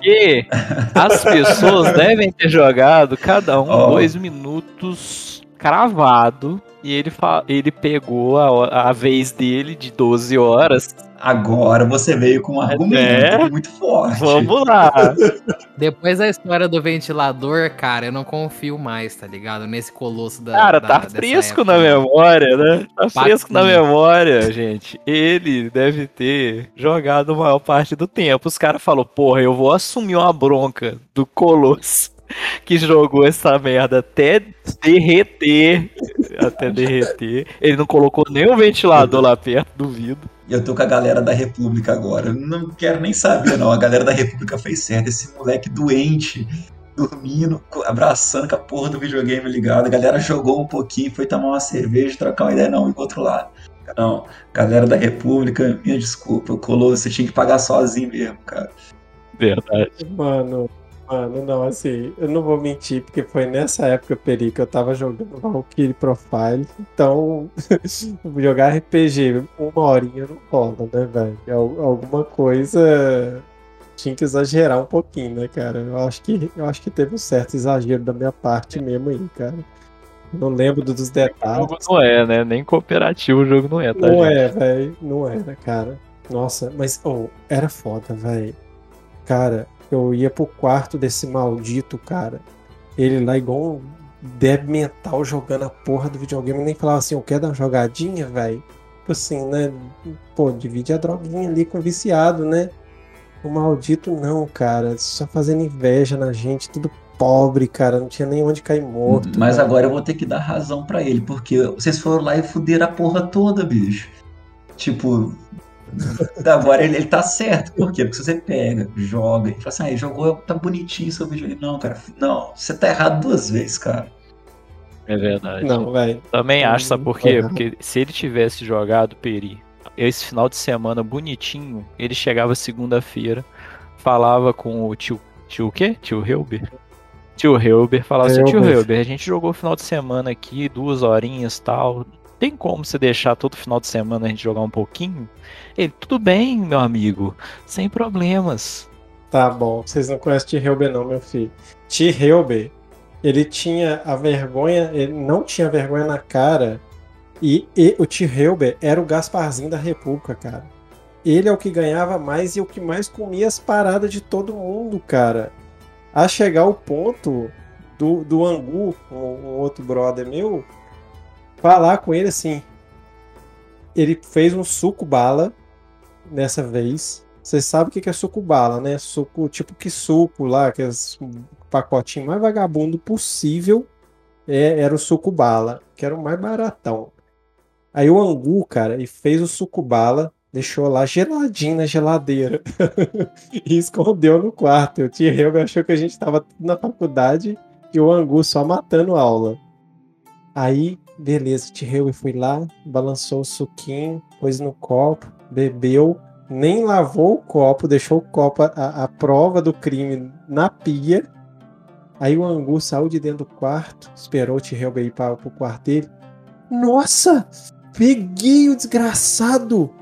Speaker 4: que [laughs] as pessoas devem ter jogado cada um oh. dois minutos cravado e ele, ele pegou a, a vez dele de 12 horas
Speaker 2: Agora você veio com um argumento é? muito forte.
Speaker 4: Vamos lá. [laughs]
Speaker 3: Depois da história do ventilador, cara, eu não confio mais, tá ligado? Nesse colosso da.
Speaker 4: Cara, da, tá fresco época. na memória, né? Tá fresco na memória, gente. Ele deve ter jogado a maior parte do tempo. Os caras falaram, porra, eu vou assumir uma bronca do colosso que jogou essa merda até derreter. Até derreter. Ele não colocou nenhum ventilador lá perto do vidro.
Speaker 2: E eu tô com a galera da República agora. Não quero nem saber, não. A galera da República fez certo. Esse moleque doente, dormindo, abraçando com a porra do videogame ligado. A galera jogou um pouquinho, foi tomar uma cerveja, trocar uma ideia, não, e pro outro lado. Não, galera da República, minha desculpa, colou, você tinha que pagar sozinho mesmo, cara.
Speaker 4: Verdade.
Speaker 1: Mano, Mano, não, assim, eu não vou mentir, porque foi nessa época, Peri, que eu tava jogando Valkyrie Profile. Então, [laughs] jogar RPG uma horinha não rola, né, velho? Alguma coisa tinha que exagerar um pouquinho, né, cara? Eu acho que, eu acho que teve um certo exagero da minha parte mesmo aí, cara. Não lembro dos detalhes. O
Speaker 4: jogo não é, né? Nem cooperativo o jogo não é, tá?
Speaker 1: Não gente? é, velho. Não era, cara. Nossa, mas oh, era foda, velho. Cara, eu ia pro quarto desse maldito cara. Ele lá igual um débil mental jogando a porra do videogame. Nem falava assim, eu quero dar uma jogadinha, velho. Tipo assim, né? Pô, divide a droguinha ali com o viciado, né? O maldito não, cara. Só fazendo inveja na gente, tudo pobre, cara. Não tinha nem onde cair morto.
Speaker 2: Mas
Speaker 1: cara.
Speaker 2: agora eu vou ter que dar razão para ele, porque vocês foram lá e fuderam a porra toda, bicho. Tipo, Agora ele, ele tá certo. Por quê? Porque se você pega, joga e fala assim, ah, jogou, tá bonitinho seu vídeo. Não, cara, não, você tá errado duas vezes, cara.
Speaker 4: É verdade.
Speaker 1: Não, velho.
Speaker 4: Também acho, sabe por quê? Porque se ele tivesse jogado Peri esse final de semana bonitinho, ele chegava segunda-feira, falava com o tio. Tio o quê? Tio Helber? Tio Helber falava assim, tio Helber, a gente jogou o final de semana aqui, duas horinhas tal tem como você deixar todo final de semana a gente jogar um pouquinho? Ele, tudo bem, meu amigo, sem problemas.
Speaker 1: Tá bom, vocês não conhecem T-Helber não, meu filho. T-Helber, ele tinha a vergonha, ele não tinha vergonha na cara, e, e o T-Helber era o Gasparzinho da República, cara. Ele é o que ganhava mais e o que mais comia as paradas de todo mundo, cara. A chegar ao ponto do, do Angu, um, um outro brother meu, falar com ele assim. Ele fez um suco bala dessa vez. Vocês sabem o que é suco bala, né? Suco, tipo que suco lá, aqueles pacotinho mais vagabundo possível. É, era o suco bala, que era o mais baratão. Aí o Angu, cara, e fez o suco bala, deixou lá geladinho na geladeira [laughs] e escondeu no quarto. O tio achou que a gente tava na faculdade e o Angu só matando aula. Aí, beleza, o tio Helga foi lá, balançou o suquinho, pôs no copo, bebeu, nem lavou o copo, deixou o copo, a, a prova do crime na pia. Aí o Angu saiu de dentro do quarto, esperou o tio Helga ir para o quarto dele. Nossa! Peguei o desgraçado!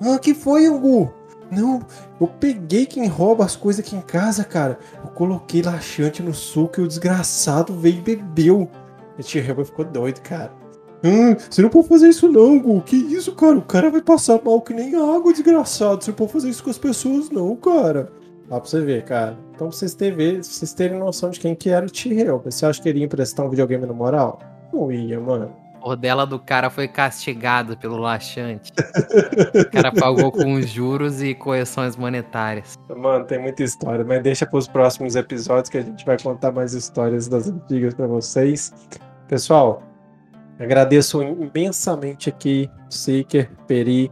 Speaker 1: Ah, que foi, Angu? Não, eu peguei quem rouba as coisas aqui em casa, cara. Eu coloquei laxante no suco e o desgraçado veio e bebeu. E tia Helga ficou doido, cara. Hum, você não pode fazer isso não, Gu. Que isso, cara? O cara vai passar mal que nem água, desgraçado. Você não pode fazer isso com as pessoas, não, cara. Lá pra você ver, cara. Então pra vocês terem, vocês terem noção de quem que era o T-Helga. Você acha que ele ia emprestar um videogame no moral? Não ia, mano.
Speaker 3: O rodela do cara foi castigado pelo laxante. o cara pagou com juros e correções monetárias.
Speaker 1: Mano, tem muita história, mas deixa para os próximos episódios que a gente vai contar mais histórias das antigas para vocês. Pessoal, agradeço imensamente aqui, Seeker, Peri,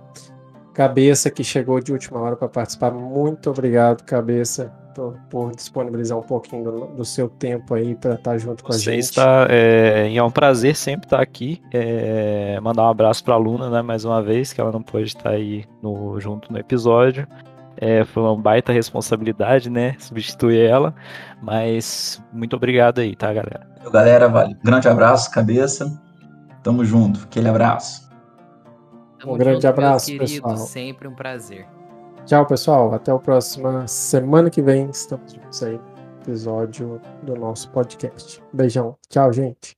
Speaker 1: Cabeça, que chegou de última hora para participar. Muito obrigado, Cabeça por, por disponibilizar um pouquinho do, do, seu tempo aí para estar tá junto com
Speaker 4: Você
Speaker 1: a gente.
Speaker 4: Está, é, é um prazer sempre estar aqui. É, mandar um abraço para a Luna, né, mais uma vez, que ela não pôde estar aí no, junto no episódio. É, foi uma baita responsabilidade, né? Substituir ela. Mas muito obrigado aí, tá, galera?
Speaker 2: Galera, vale. Grande abraço, cabeça. Tamo junto. Aquele abraço.
Speaker 1: Tamo um grande abraço, querido, pessoal.
Speaker 3: Sempre um prazer.
Speaker 1: Tchau, pessoal. Até a próxima semana que vem. Estamos juntos aí episódio do nosso podcast. Beijão. Tchau, gente.